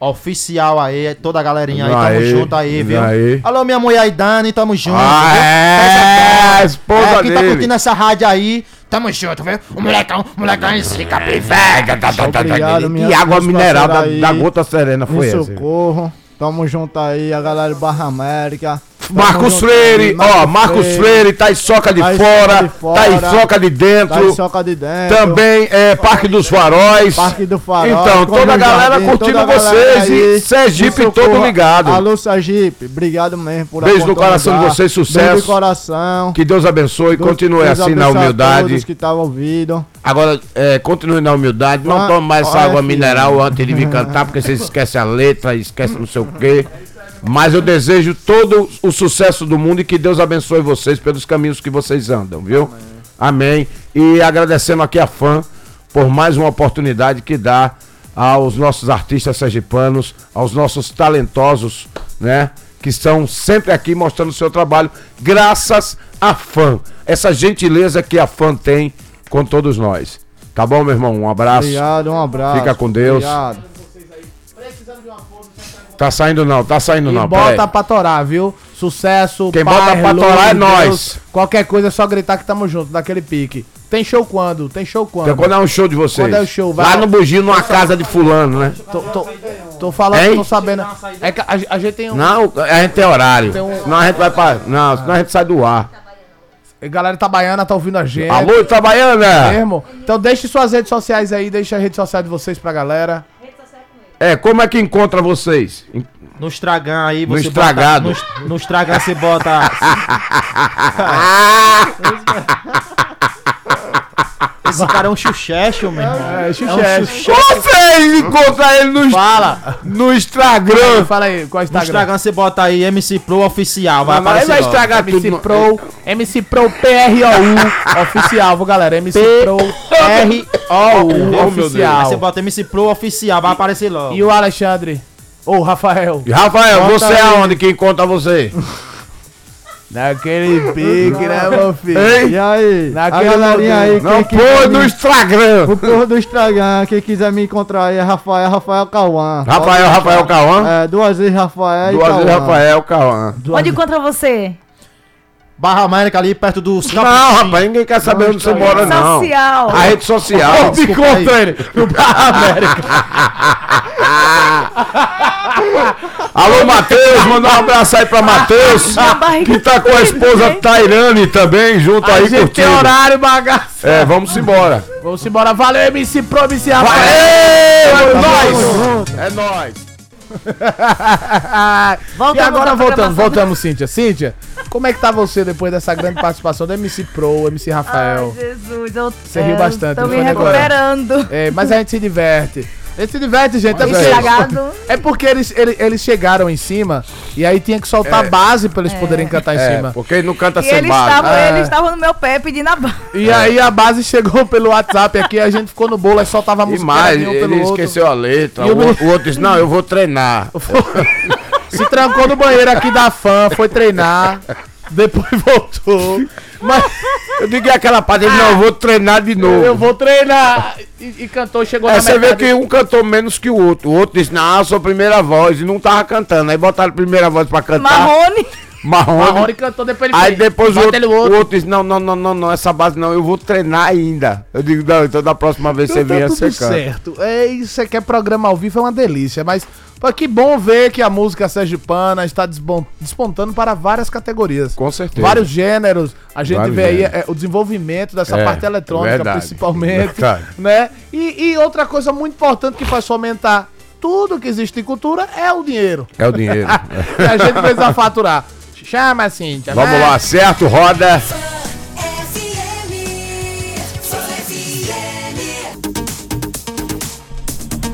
Speaker 5: Oficial aí, toda a galerinha aí, tamo
Speaker 2: aí,
Speaker 5: junto aí, viu?
Speaker 2: aí.
Speaker 5: Alô, minha mulher aí, Dani, tamo junto.
Speaker 2: Ah, é, a esposa
Speaker 5: é, quem tá
Speaker 2: dele.
Speaker 5: curtindo essa rádio aí,
Speaker 7: Tamo junto, viu? O molecão, o molecão esse capivete.
Speaker 6: Obrigado, minha
Speaker 2: E água mineral da, da gota serena foi
Speaker 6: Me
Speaker 2: essa.
Speaker 6: socorro. Tamo junto aí, a galera do Barra América.
Speaker 2: Marcos Freire, ó, Marcos Freire, em soca de
Speaker 6: Tá
Speaker 2: fora,
Speaker 6: de
Speaker 2: tá
Speaker 6: Fora,
Speaker 2: soca de
Speaker 6: Tá
Speaker 2: dentro,
Speaker 6: de Dentro.
Speaker 2: também é Parque dos Faróis.
Speaker 6: Parque do Farol.
Speaker 2: Então, toda a galera curtindo vocês e Sergipe todo ligado.
Speaker 6: Alô, Sergipe, obrigado mesmo por
Speaker 2: Beijo no coração de vocês, sucesso.
Speaker 6: Beijo no coração.
Speaker 2: Que Deus abençoe, continue assim na humildade.
Speaker 6: todos que estavam ouvindo.
Speaker 2: Agora, é, continue na humildade, não
Speaker 6: Ah,
Speaker 2: tome mais água mineral antes de vir cantar, (laughs) porque vocês esquecem a letra, esquecem não sei o quê. Mas eu desejo todo o sucesso do mundo e que Deus abençoe vocês pelos caminhos que vocês andam, viu? Amém. E agradecendo aqui a fã por mais uma oportunidade que dá aos nossos artistas sergipanos, aos nossos talentosos, né? Que estão sempre aqui mostrando o seu trabalho, graças à fã. Essa gentileza que a fã tem com todos nós. Tá bom, meu irmão? Um abraço.
Speaker 6: Obrigado, um abraço.
Speaker 2: Fica com Deus.
Speaker 6: Obrigado.
Speaker 2: Tá saindo não, tá saindo
Speaker 4: E
Speaker 2: não.
Speaker 4: bota pra torar, viu? Sucesso,
Speaker 2: Quem bota pra torar é nós.
Speaker 4: Qualquer coisa é só gritar que tamo junto, daquele pique. Tem show quando? Tem show quando?
Speaker 2: Então, quando é um show de vocês?
Speaker 4: Quando é o show? Vai
Speaker 2: Lá no Bugio, numa casa de fulano, né?
Speaker 4: Tô, tô, tô falando, tô sabendo. É que a, a gente tem um.
Speaker 2: Não, a gente tem horário.
Speaker 4: Tem um-
Speaker 2: Senão a gente vai pra. Não, senão a gente sai do ar.
Speaker 4: A galera Itabaiana tá ouvindo a gente.
Speaker 2: Alô, Itabaiana!
Speaker 4: Mesmo? Então deixe suas redes sociais aí, deixa a rede social de vocês pra galera.
Speaker 2: É, como é que encontra vocês?
Speaker 5: No Estragan aí,
Speaker 2: No
Speaker 5: você
Speaker 2: estragado.
Speaker 5: Bota, no, no Estragan você bota. (laughs) (laughs) (laughs) Esse cara é um chuchecho, meu irmão.
Speaker 4: É,
Speaker 5: É um chuchecho.
Speaker 2: Vocês encontram ele no,
Speaker 4: Fala.
Speaker 2: no Instagram.
Speaker 4: Fala aí, qual é o
Speaker 5: No
Speaker 4: Instagram?
Speaker 5: Você bota aí MC Pro Oficial. Vai
Speaker 2: Mas vai estragar tudo.
Speaker 4: MC
Speaker 2: no-
Speaker 4: Pro, MC Pro PROU (laughs) oficial, viu, galera? MC Pro
Speaker 5: R-O-U. (laughs)
Speaker 2: meu
Speaker 5: Aí você
Speaker 4: oficial.
Speaker 5: bota MC Pro Oficial, vai aparecer logo.
Speaker 4: E o Alexandre? Ô, Rafael.
Speaker 2: E, Rafael,
Speaker 4: Bota
Speaker 2: você é onde que encontra você? (laughs)
Speaker 4: Naquele pique, né, meu filho?
Speaker 2: Hein?
Speaker 6: E aí?
Speaker 4: Naquele
Speaker 6: a galerinha aí,
Speaker 2: Não
Speaker 6: quem
Speaker 2: no
Speaker 6: me...
Speaker 2: Instagram.
Speaker 6: O povo do Instagram, quem quiser me encontrar aí é Rafael, Rafael Cauã.
Speaker 2: Rafael, Rafael Cauã.
Speaker 6: É, duas vezes Rafael
Speaker 2: Duas
Speaker 6: e
Speaker 2: vezes
Speaker 6: Cauã.
Speaker 2: Rafael Cauã.
Speaker 3: Onde encontra você?
Speaker 5: Barra América ali perto dos
Speaker 2: Não,
Speaker 5: capuchinhos.
Speaker 2: rapaz, ninguém quer saber onde você mora, não.
Speaker 3: Social.
Speaker 2: A rede social.
Speaker 4: Me conta ele. No Barra América. (laughs)
Speaker 2: Alô, Matheus, manda um abraço aí pra Matheus, que tá com a esposa Tairane também, junto
Speaker 4: A
Speaker 2: aí
Speaker 4: gente tem
Speaker 2: curtindo.
Speaker 4: horário, bagaço.
Speaker 2: É, vamos embora.
Speaker 4: Vamos embora. Valeu, MC Pro, MC Rafael.
Speaker 2: Aê,
Speaker 4: Tamo
Speaker 2: nós! É nóis!
Speaker 4: e agora voltamos, voltamos, Cíntia. Cíntia, como é que tá você depois dessa grande participação do MC Pro, MC Rafael?
Speaker 3: Ai, Jesus, eu
Speaker 4: Você riu bastante,
Speaker 3: Tô me
Speaker 4: agora?
Speaker 3: recuperando.
Speaker 4: É, mas a gente se diverte. Ele se diverte, gente. É é porque eles, eles, eles chegaram em cima e aí tinha que soltar
Speaker 2: É.
Speaker 4: base pra eles poderem cantar em
Speaker 2: É,
Speaker 4: cima.
Speaker 2: porque ele não canta
Speaker 3: E
Speaker 2: sem
Speaker 3: eles
Speaker 2: base.
Speaker 3: estavam
Speaker 4: É.
Speaker 3: eles estavam no meu pé pedindo a base.
Speaker 4: E aí a base chegou pelo WhatsApp aqui, a gente ficou no bolo, aí soltava a
Speaker 2: E
Speaker 4: música
Speaker 2: mais,
Speaker 4: de um
Speaker 2: ele
Speaker 4: pelo outro.
Speaker 2: esqueceu a letra.
Speaker 4: E
Speaker 2: O,
Speaker 4: o
Speaker 2: outro disse, não, eu vou treinar. (laughs)
Speaker 4: Se trancou no banheiro aqui da fã, foi treinar, depois (laughs) voltou. Mas
Speaker 2: Eu digo "E aquela parte, ele, não, eu vou treinar de novo.
Speaker 4: eu vou treinar. E, e cantou, chegou
Speaker 2: É,
Speaker 4: na
Speaker 2: você vê que um cantou menos que o outro. O outro disse, não, eu sou primeira voz. E não tava cantando. Aí botaram a primeira voz pra cantar.
Speaker 3: Marrone.
Speaker 2: Marrone.
Speaker 4: Marrone cantou, depois ele
Speaker 2: Aí
Speaker 4: fez,
Speaker 2: depois o outro,
Speaker 4: ele
Speaker 2: o outro disse, não, não, não, não, não, essa base não, eu vou treinar ainda. Eu digo, não, então da próxima vez você
Speaker 4: Então
Speaker 2: venha,
Speaker 4: tá
Speaker 2: você
Speaker 4: tudo
Speaker 2: canta.
Speaker 4: certo. É isso que é programa ao vivo, é uma delícia. Mas pô, que bom ver que a música sergipana está despontando para várias categorias.
Speaker 2: Com certeza.
Speaker 4: Vários gêneros. A gente
Speaker 2: Vários
Speaker 4: vê aí é, o desenvolvimento dessa
Speaker 2: É,
Speaker 4: parte eletrônica,
Speaker 2: verdade,
Speaker 4: principalmente.
Speaker 2: verdade.
Speaker 4: Né? E, e outra coisa muito importante que faz fomentar tudo que existe em cultura é o dinheiro.
Speaker 2: É o dinheiro. (laughs)
Speaker 4: A gente precisa faturar. Chama, Cíntia.
Speaker 2: Vamos
Speaker 4: vai.
Speaker 2: lá, certo, roda.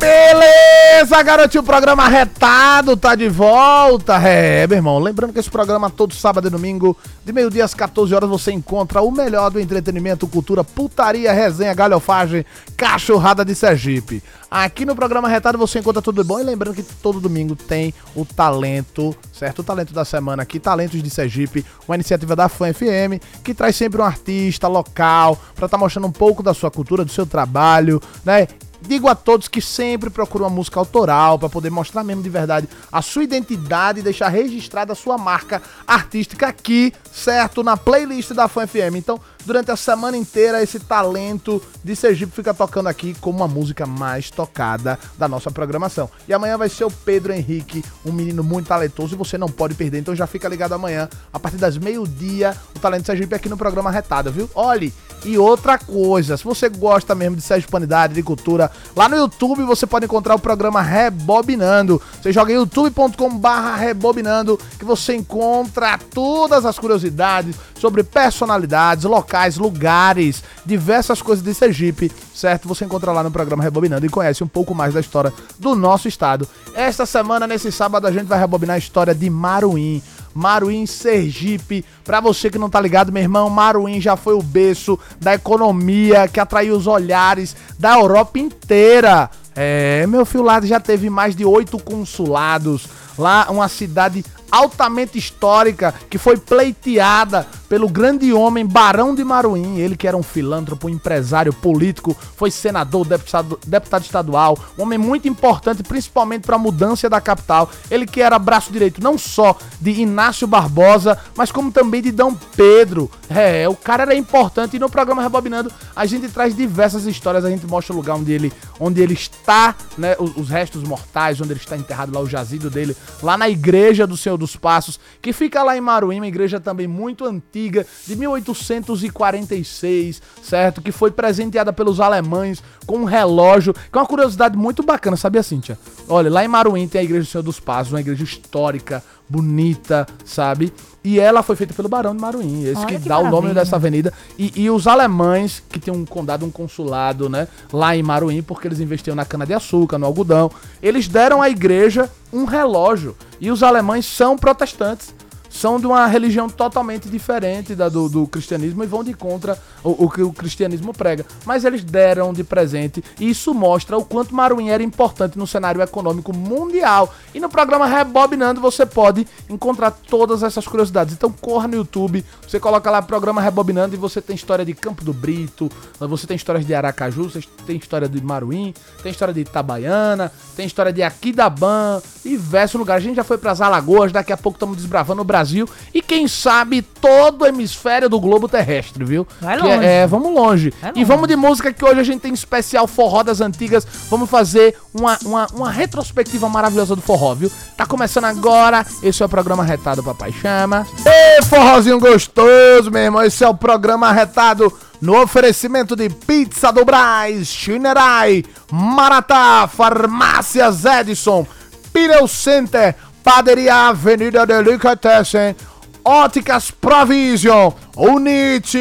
Speaker 4: Beleza, garotinho, o programa retado tá de volta. É, meu irmão, lembrando que esse programa todo sábado e domingo, de meio-dia às 14 horas, você encontra o melhor do entretenimento, cultura, putaria, resenha, galhofagem, cachorrada de Sergipe. Aqui no programa retado você encontra tudo bom e lembrando que todo domingo tem o talento, certo? O talento da semana aqui, Talentos de Sergipe, uma iniciativa da Fã FM, que traz sempre um artista local pra estar mostrando um pouco da sua cultura, do seu trabalho, né? Digo a todos que sempre procuram uma música autoral para poder mostrar mesmo de verdade a sua identidade e deixar registrada a sua marca artística aqui, certo? Na playlist da Fã FM. Então, durante a semana inteira, esse talento de Sergipe fica tocando aqui como a música mais tocada da nossa programação. E amanhã vai ser o Pedro Henrique, um menino muito talentoso e você não pode perder. Então já fica ligado amanhã, a partir das meio-dia, o Talento Sergipe aqui no programa Retada, viu? Olhe, e outra coisa, se você gosta mesmo de sergipanidade, de cultura, lá no YouTube você pode encontrar o programa Rebobinando. Você joga youtube.com barra Rebobinando, que você encontra todas as curiosidades sobre personalidades, locais, lugares, diversas coisas de Sergipe, certo? Você encontra lá no programa Rebobinando e conhece um pouco mais da história do nosso estado. Esta semana, nesse sábado, a gente vai rebobinar a história de Maruim. Maruim, Sergipe. Pra você que não tá ligado, meu irmão, Maruim já foi o berço da economia que atraiu os olhares da Europa inteira. É, meu filho lá já teve mais de oito consulados. Lá, uma cidade altamente histórica que foi pleiteada pelo grande homem Barão de Maruim, ele que era um filântropo, empresário político, foi senador, deputado, deputado estadual, um homem muito importante, principalmente para a mudança da capital. Ele que era braço direito não só de Inácio Barbosa, mas como também de Dom Pedro. É, o cara era importante e no programa Rebobinando a gente traz diversas histórias, a gente mostra o lugar onde ele, onde ele está, né, os, os restos mortais, onde ele está enterrado lá, o jazido dele, lá na igreja do Senhor dos Passos, que fica lá em Maruim, uma igreja também muito antiga, de 1846, certo? Que foi presenteada pelos alemães com um relógio, que é uma curiosidade muito bacana, sabia, Cíntia? Olha, lá em Maruim tem a igreja do Senhor dos Passos, uma igreja histórica, bonita, sabe? E ela foi feita pelo Barão de Maruim, esse
Speaker 3: Olha
Speaker 4: que,
Speaker 3: que
Speaker 4: dá o nome
Speaker 3: maravilha.
Speaker 4: dessa avenida. E, e os alemães, que tem um condado, um consulado, né? Lá em Maruim, porque eles investiam na cana-de-açúcar, no algodão. Eles deram à igreja um relógio. E os alemães são protestantes. São de uma religião totalmente diferente da do, do cristianismo e vão de contra o, o que o cristianismo prega. Mas eles deram de presente e isso mostra o quanto Maruim era importante no cenário econômico mundial. E no programa Rebobinando você pode encontrar todas essas curiosidades. Então corra no YouTube, você coloca lá programa Rebobinando e você tem história de Campo do Brito, você tem histórias de Aracaju, você tem história de Maruim, tem história de Itabaiana, tem história de Aquidaban diversos lugares. A gente já foi pras Alagoas, daqui a pouco estamos desbravando o Brasil e quem sabe todo o hemisfério do globo terrestre, viu?
Speaker 3: Vai
Speaker 4: é-
Speaker 3: longe.
Speaker 4: É, vamos longe.
Speaker 3: Vai
Speaker 4: E
Speaker 3: longe.
Speaker 4: vamos de música que hoje a gente tem especial Forró das Antigas. Vamos fazer uma, uma, uma retrospectiva maravilhosa do forró, viu? Tá começando agora. Esse é o programa Retado Papai Chama. Ei, forrozinho gostoso, meu irmão. Esse é o programa Retado no oferecimento de Pizza do Braz, Chinerai, Maratá, Farmácias Edison, Pneu Center, Paderia Avenida Delicatessen, Óticas Provision, Unite.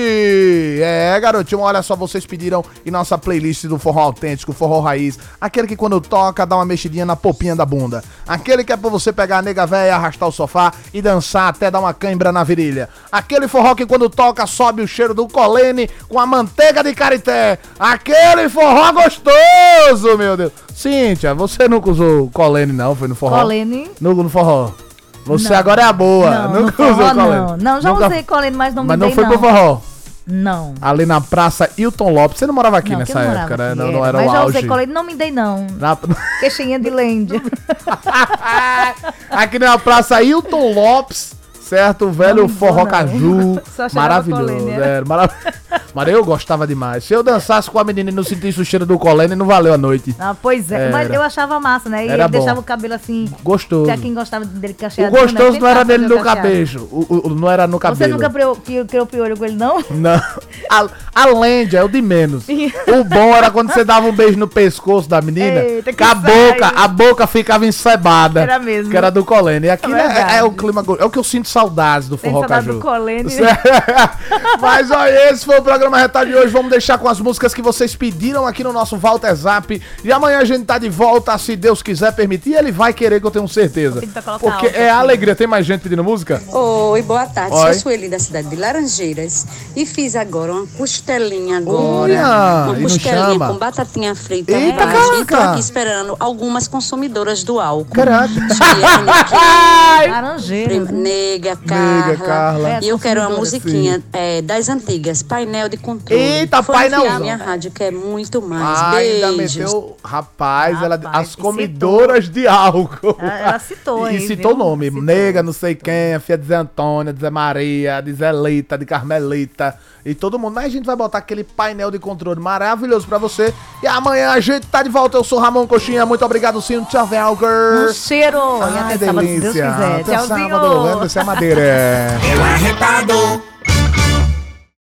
Speaker 4: É, garotinho, olha só, vocês pediram em nossa playlist do forró autêntico, forró raiz, aquele que quando toca dá uma mexidinha na popinha da bunda. Aquele que é pra você pegar a nega véia, arrastar o sofá e dançar até dar uma cãibra na virilha. Aquele forró que quando toca sobe o cheiro do colene com a manteiga de carité. Aquele forró gostoso, meu Deus. Cíntia, você nunca usou colene não, foi no forró?
Speaker 3: Colene.
Speaker 4: No, no forró. Você
Speaker 3: Não.
Speaker 4: agora é a boa.
Speaker 3: Não,
Speaker 4: nunca
Speaker 3: forró
Speaker 4: usou colene.
Speaker 3: não. Não, já
Speaker 4: Nunca-
Speaker 3: usei colene, mas não
Speaker 4: Mas
Speaker 3: me
Speaker 4: não
Speaker 3: dei
Speaker 4: foi
Speaker 3: não.
Speaker 4: pro forró.
Speaker 3: Não.
Speaker 4: Ali na Praça Hilton Lopes. Você não morava aqui
Speaker 3: não,
Speaker 4: nessa época, né?
Speaker 3: aqui,
Speaker 4: Não,
Speaker 3: é.
Speaker 4: não era
Speaker 3: Mas
Speaker 4: o
Speaker 3: já
Speaker 4: auge.
Speaker 3: usei colene, não me dei não.
Speaker 4: Na- (laughs)
Speaker 3: Queixinha de lende.
Speaker 4: Aqui na Praça Hilton Lopes, certo? O velho forró
Speaker 3: não.
Speaker 4: caju. (laughs) Maravilhoso.
Speaker 3: colene, era
Speaker 4: marav- Mas eu gostava demais. Se eu dançasse com a menina e não sentisse o cheiro do colene, não valeu a noite.
Speaker 3: Ah, pois é. Mas
Speaker 4: Era.
Speaker 3: eu achava massa, né? E
Speaker 4: Era
Speaker 3: ele
Speaker 4: bom.
Speaker 3: deixava o cabelo assim.
Speaker 4: Gostoso.
Speaker 3: Pra quem gostava dele
Speaker 4: O
Speaker 3: cacheado.
Speaker 4: gostoso não era dele no cabelo. O, o- o- não era no cabelo.
Speaker 3: Você nunca criou, piolho com ele, não?
Speaker 4: Não. A, a lenda é o de menos. O bom era quando você dava um beijo no pescoço da menina,
Speaker 3: Eita, que
Speaker 4: a boca, a boca ficava encebada.
Speaker 3: Era mesmo.
Speaker 4: Que era do colene. E aqui
Speaker 3: É
Speaker 4: né, é, é o clima. É o que eu sinto saudades do forró
Speaker 3: saudade
Speaker 4: caju.
Speaker 3: do colene. (laughs)
Speaker 4: Mas olha, esse foi o programa Retalho de hoje. Vamos deixar com as músicas que vocês pediram aqui no nosso Walter Zap. E amanhã a gente tá de volta, se Deus quiser permitir. Ele vai querer, que eu tenho certeza. Porque é
Speaker 3: aqui.
Speaker 4: alegria. Tem mais gente pedindo música?
Speaker 10: Oi, boa tarde.
Speaker 4: Oi.
Speaker 10: Sou a Sueli da cidade de Laranjeiras e fiz agora uma costelinha agora.
Speaker 4: Olha,
Speaker 10: uma costelinha
Speaker 4: chama?
Speaker 10: com batatinha frita.
Speaker 4: Eita.
Speaker 10: E tô
Speaker 4: caraca.
Speaker 10: aqui esperando algumas consumidoras do álcool.
Speaker 4: Caraca.
Speaker 10: Juliane,
Speaker 3: Laranjeira.
Speaker 10: Prima, Nega, Carla.
Speaker 4: Carla.
Speaker 3: É,
Speaker 10: E eu quero uma musiquinha é, das antigas, painel de controle.
Speaker 4: Eita,
Speaker 10: Foi
Speaker 4: painelzão.
Speaker 10: enviar minha rádio, que é muito mais.
Speaker 4: Ah, ainda
Speaker 10: Beijos.
Speaker 4: meteu. Rapaz, ela,
Speaker 3: Rapaz,
Speaker 4: as
Speaker 3: e
Speaker 4: comidoras de álcool.
Speaker 3: Ela- ela citou (laughs)
Speaker 4: E
Speaker 3: aí,
Speaker 4: citou o nome.
Speaker 3: Citou.
Speaker 4: Nega, não sei quem, a filha de Zé Antônia, de Zé Maria, de Zé Leita, de Carmelita. E todo mundo. Mas a gente vai botar aquele painel de controle maravilhoso pra você. E amanhã a gente tá de volta. Eu sou Ramon Coxinha. Muito obrigado, sim. Tchau, Velger.
Speaker 3: Um cheiro. e
Speaker 4: Ai,
Speaker 3: até sábado, se Deus
Speaker 4: delícia.
Speaker 3: quiser.
Speaker 4: Até
Speaker 3: Tchauzinho.
Speaker 4: sábado. Lembra-se a madeira.
Speaker 1: É o arretado.